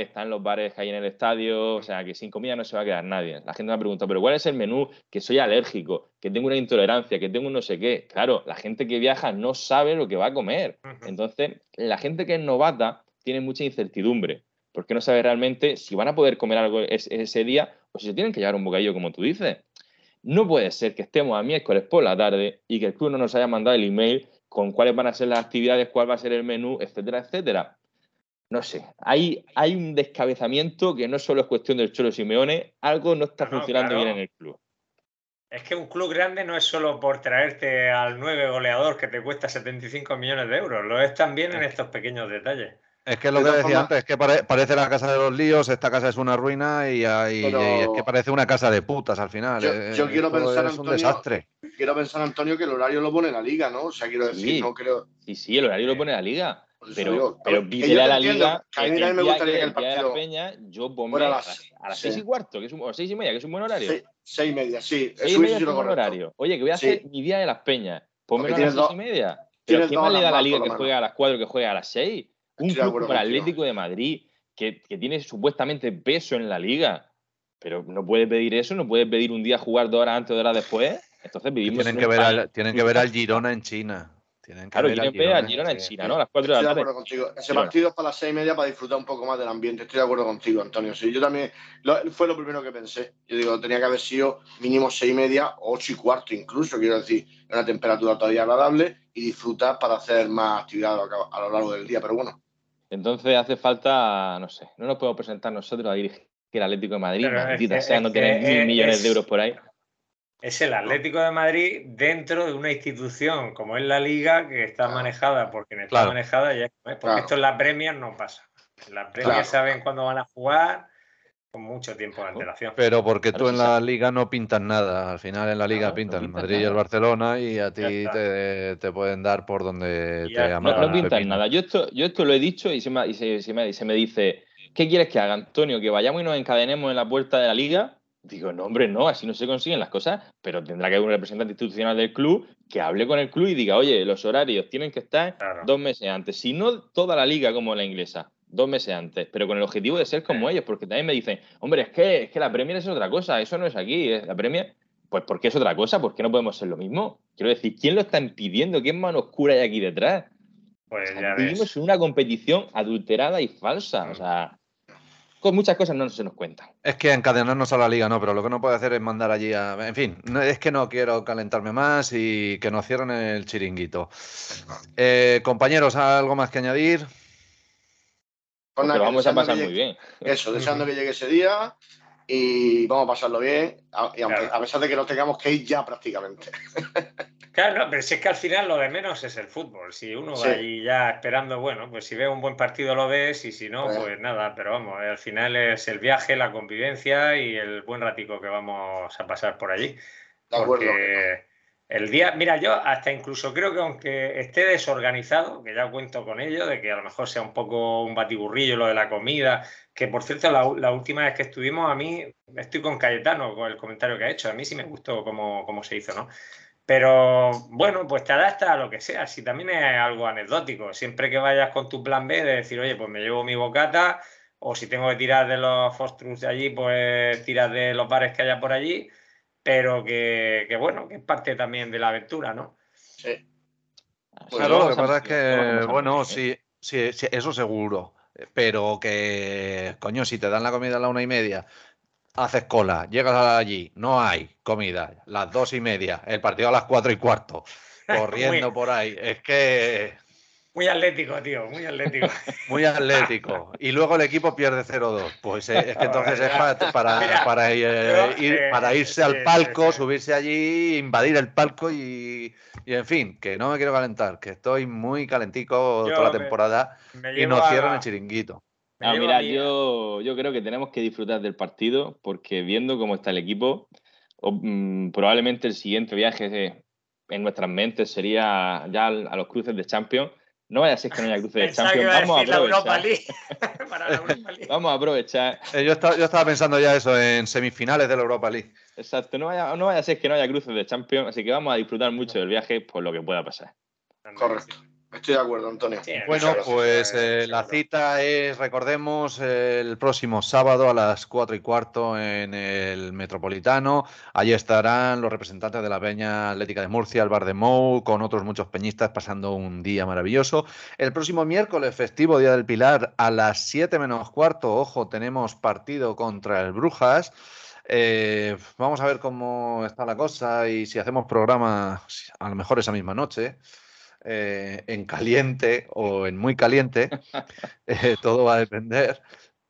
están los bares que hay en el estadio, o sea que sin comida no se va a quedar nadie. La gente me ha preguntado, ¿pero cuál es el menú? Que soy alérgico, que tengo una intolerancia, que tengo un no sé qué. Claro, la gente que viaja no sabe lo que va a comer. Entonces, la gente que es novata tiene mucha incertidumbre porque no sabe realmente si van a poder comer algo ese, día o si se tienen que llevar un bocadillo, como tú dices. No puede ser que estemos a miércoles por la tarde y que el club no nos haya mandado el email con cuáles van a ser las actividades, cuál va a ser el menú, etcétera, etcétera. No sé, hay, hay un descabezamiento que no solo es cuestión del Cholo Simeone, algo no está funcionando bien en el club. Es que un club grande no es solo por traerte al nueve goleador que te cuesta 75 millones de euros, lo es también en estos pequeños detalles. Es que lo que decía antes, es que parece la casa de los líos, esta casa es una ruina y, es que parece una casa de putas al final. Yo, eh, quiero pensar, es un desastre. Quiero pensar, Antonio, que el horario lo pone la liga, ¿no? O sea, quiero decir, no creo. Sí, sí, el horario lo pone la liga. Pero, pero pídele a la liga. a mí me gustaría que el partido. De Peña, yo pongo a las, a las seis y cuarto, que es un, o seis y media, que es un buen horario. Seis, y media, sí. Seis y media es un buen horario. Oye, que voy a hacer mi día de las peñas. Ponme a las seis y media. Pero ¿quién más le da a la liga que juega a las cuatro que juega a las seis? Un club como el Atlético de Madrid, que, tiene supuestamente peso en la liga, pero no puede pedir eso, no puede pedir un día jugar dos horas antes o dos horas después. Entonces vivimos. Tienen, que ver, al, tienen que ver al Girona en China. Tienen que claro, ver tienen Girona en China, ¿no? A las cuatro de la tarde. contigo. Ese partido es para las seis y media para disfrutar un poco más del ambiente. Estoy de acuerdo contigo, Antonio. Sí, yo también. fue lo primero que pensé. Yo digo, tenía que haber sido mínimo seis y media, ocho y cuarto incluso, quiero decir, una temperatura todavía agradable y disfrutar para hacer más actividad a lo largo del día. Pero bueno, entonces hace falta, no sé, no nos podemos presentar nosotros a dirigir el Atlético de Madrid, maldita sea, no tener mil millones de euros por ahí. Es el Atlético de Madrid dentro de una institución como es la Liga, que está manejada por quien está manejada, ya, porque esto en las premias no pasa. En las premias saben cuándo van a jugar, con mucho tiempo de antelación. Pero porque tú en la liga no pintas nada. Al final en la liga pintas el Madrid y el Barcelona y a ti te, pueden dar por donde te llaman. No, no pintas nada. Yo esto, yo esto lo he dicho y se, me, y se, me, se me dice, ¿qué quieres que haga, Antonio? ¿Que vayamos y nos encadenemos en la puerta de la liga? Digo, no, hombre, no, así no se consiguen las cosas, pero tendrá que haber un representante institucional del club que hable con el club y diga, oye, los horarios tienen que estar dos meses antes, si no toda la liga como la inglesa dos meses antes, pero con el objetivo de ser como ellos, porque también me dicen, hombre, es que, es que la Premier es otra cosa, eso no es aquí, la Premier, pues ¿por qué es otra cosa? ¿Por qué no podemos ser lo mismo? Quiero decir, ¿quién lo está impidiendo? ¿Qué mano oscura hay aquí detrás? Pues ya vivimos en una competición adulterada y falsa, o sea, con muchas cosas no se nos cuentan. Es que encadenarnos a la liga no, pero lo que no puede hacer es mandar allí a... En fin, es que no quiero calentarme más y que nos cierren el chiringuito. Eh, compañeros, ¿algo más que añadir? Pues vamos a pasar muy bien. Eso, [laughs] deseando que llegue ese día y vamos a pasarlo bien, a, pesar de que nos tengamos que ir ya prácticamente. [laughs] Claro, pero si es que al final lo de menos es el fútbol. Si uno va ahí ya esperando, bueno, pues si ve un buen partido lo ves y si no, pues, pues nada. Pero vamos, al final es el viaje, la convivencia y el buen ratico que vamos a pasar por allí. De acuerdo. El día, mira, yo hasta incluso creo que aunque esté desorganizado, que ya cuento con ello, de que a lo mejor sea un poco un batiburrillo lo de la comida, que por cierto, la, última vez que estuvimos, a mí, estoy con Cayetano con el comentario que ha hecho, a mí sí me gustó cómo, cómo se hizo, ¿no? Pero bueno, pues te adapta a lo que sea, si también es algo anecdótico, siempre que vayas con tu plan B de decir, oye, pues me llevo mi bocata, o si tengo que tirar de los fostrus de allí, pues tiras de los bares que haya por allí pero que, bueno, que es parte también de la aventura, ¿no? Sí. claro, lo que pasa es que, bueno, sí, sí, eso seguro. pero que, coño, si te dan la comida a la una y media, haces cola, llegas allí, no hay comida, las dos y media, el partido a las cuatro y cuarto, [laughs] corriendo por ahí, es que muy atlético, tío, muy atlético. [laughs] Muy atlético. Y luego el equipo pierde 0-2. Pues eh, es que [laughs] entonces es para, para, eh, ir, para irse al palco, subirse allí, invadir el palco y, en fin, que no me quiero calentar, que estoy muy calentico toda la temporada y no cierran el chiringuito. Ah, mira, yo, yo creo que tenemos que disfrutar del partido porque viendo cómo está el equipo, mm, probablemente el siguiente viaje en nuestras mentes sería ya a los cruces de Champions no vaya a ser que no haya cruce de [laughs] Champions. Vamos a aprovechar. [laughs] Vamos a aprovechar. Eh, yo, estaba, pensando ya eso en semifinales de la Europa League. Exacto, no vaya, no vaya a ser que no haya cruces de Champions, así que vamos a disfrutar mucho del viaje por lo que pueda pasar. Correcto. Estoy de acuerdo, Antonio. bueno, pues eh, la cita es, recordemos, el próximo sábado a las 4 y cuarto en el Metropolitano. Allí estarán los representantes de la Peña Atlética de Murcia, el Bar de Mou, con otros muchos peñistas pasando un día maravilloso. El próximo miércoles, festivo Día del Pilar, a las 7 menos cuarto, ojo, tenemos partido contra el Brujas. Eh, vamos a ver cómo está la cosa y si hacemos programa a lo mejor esa misma noche. Eh, en caliente o en muy caliente, [laughs] eh, todo va a depender.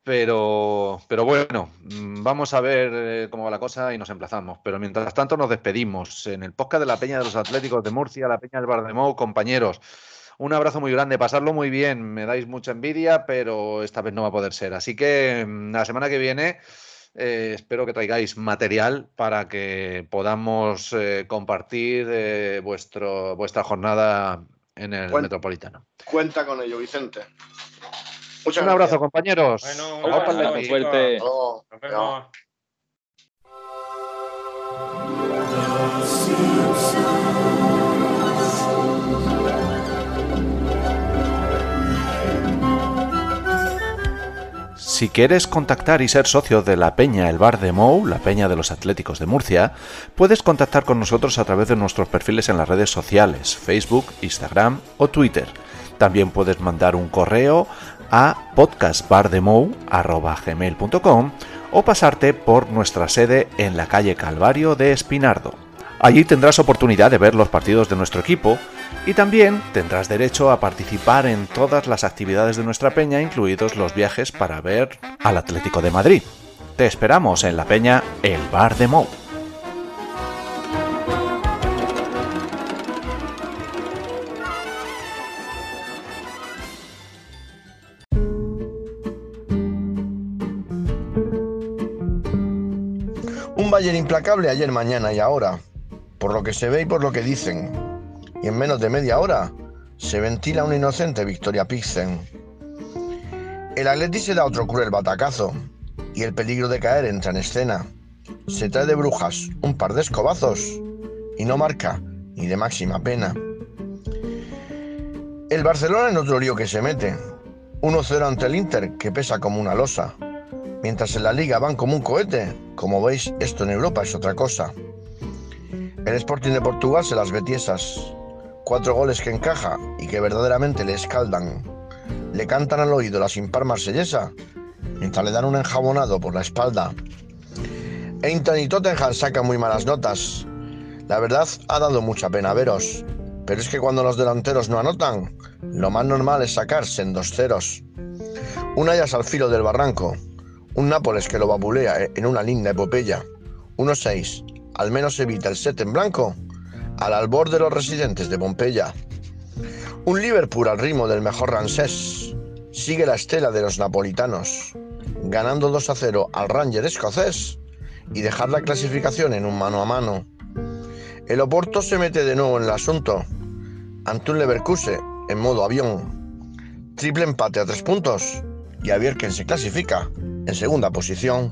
Pero, pero bueno, mm, vamos a ver eh, cómo va la cosa y nos emplazamos. Pero mientras tanto nos despedimos en el podcast de la Peña de los Atléticos de Murcia, la Peña del Bardemou, compañeros. Un abrazo muy grande, pasarlo muy bien, me dais mucha envidia, pero esta vez no va a poder ser. Así que mm, la semana que viene espero que traigáis material para que podamos compartir vuestro, vuestra jornada en el Metropolitano. Cuenta con ello, Vicente. un abrazo, compañeros. Bueno, un abrazo, fuerte. Nos vemos. Si quieres contactar y ser socio de la Peña El Bar de Mou, la Peña de los Atléticos de Murcia, puedes contactar con nosotros a través de nuestros perfiles en las redes sociales, Facebook, Instagram o Twitter. También puedes mandar un correo a podcastbardemou.com o pasarte por nuestra sede en la calle Calvario de Espinardo. Allí tendrás oportunidad de ver los partidos de nuestro equipo y también tendrás derecho a participar en todas las actividades de nuestra peña, incluidos los viajes para ver al Atlético de Madrid. Te esperamos en la peña El Bar de Mou. Un Bayern implacable ayer, mañana y ahora, por lo que se ve y por lo que dicen y en menos de media hora se ventila una inocente victoria Pixen. El Atleti se da otro cruel batacazo y el peligro de caer entra en escena. Se trae de brujas un par de escobazos y no marca ni de máxima pena. El Barcelona en otro lío que se mete. 1-0 ante el Inter que pesa como una losa. Mientras en la liga van como un cohete, como veis esto en Europa es otra cosa. El Sporting de Portugal se las betiesas cuatro goles que encaja y que verdaderamente le escaldan. Le cantan al oído la sin par marsellesa, mientras le dan un enjabonado por la espalda. Einstein y Tottenham sacan muy malas notas. La verdad ha dado mucha pena veros, pero es que cuando los delanteros no anotan, lo más normal es sacarse en dos ceros. Un Ayas al filo del barranco, un Nápoles que lo babulea en una linda epopeya, 1-6, al menos evita el set en blanco al albor de los residentes de Pompeya. Un Liverpool al ritmo del mejor Ransés sigue la estela de los napolitanos, ganando 2 a 0 al Ranger escocés y dejar la clasificación en un mano a mano. El Oporto se mete de nuevo en el asunto ante un Leverkusen en modo avión. Triple empate a tres puntos y a ver quién se clasifica en segunda posición.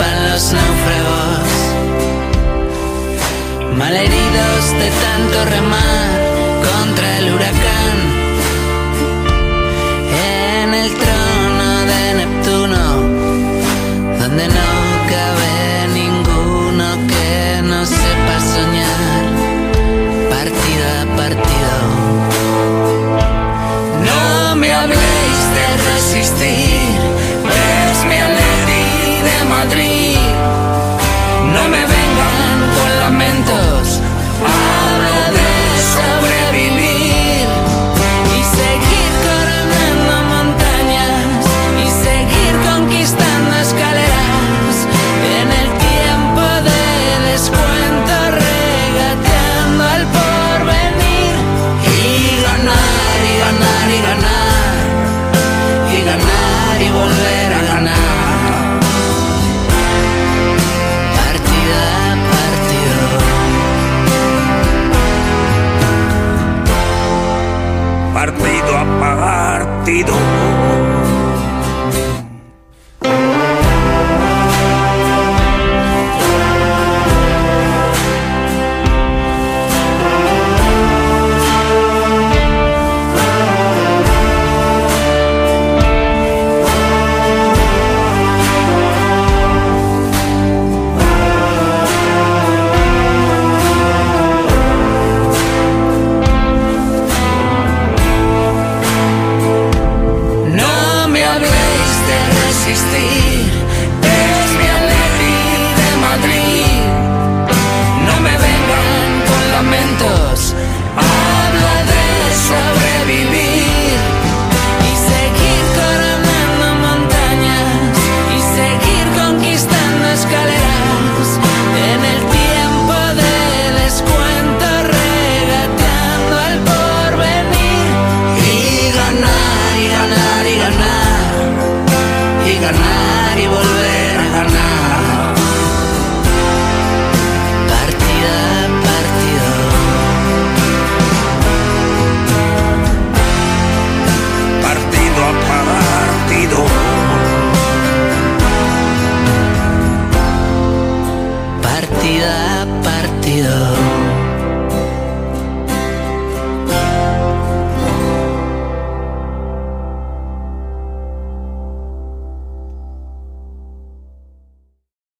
trepan los náufragos, malheridos de tanto remar contra el huracán.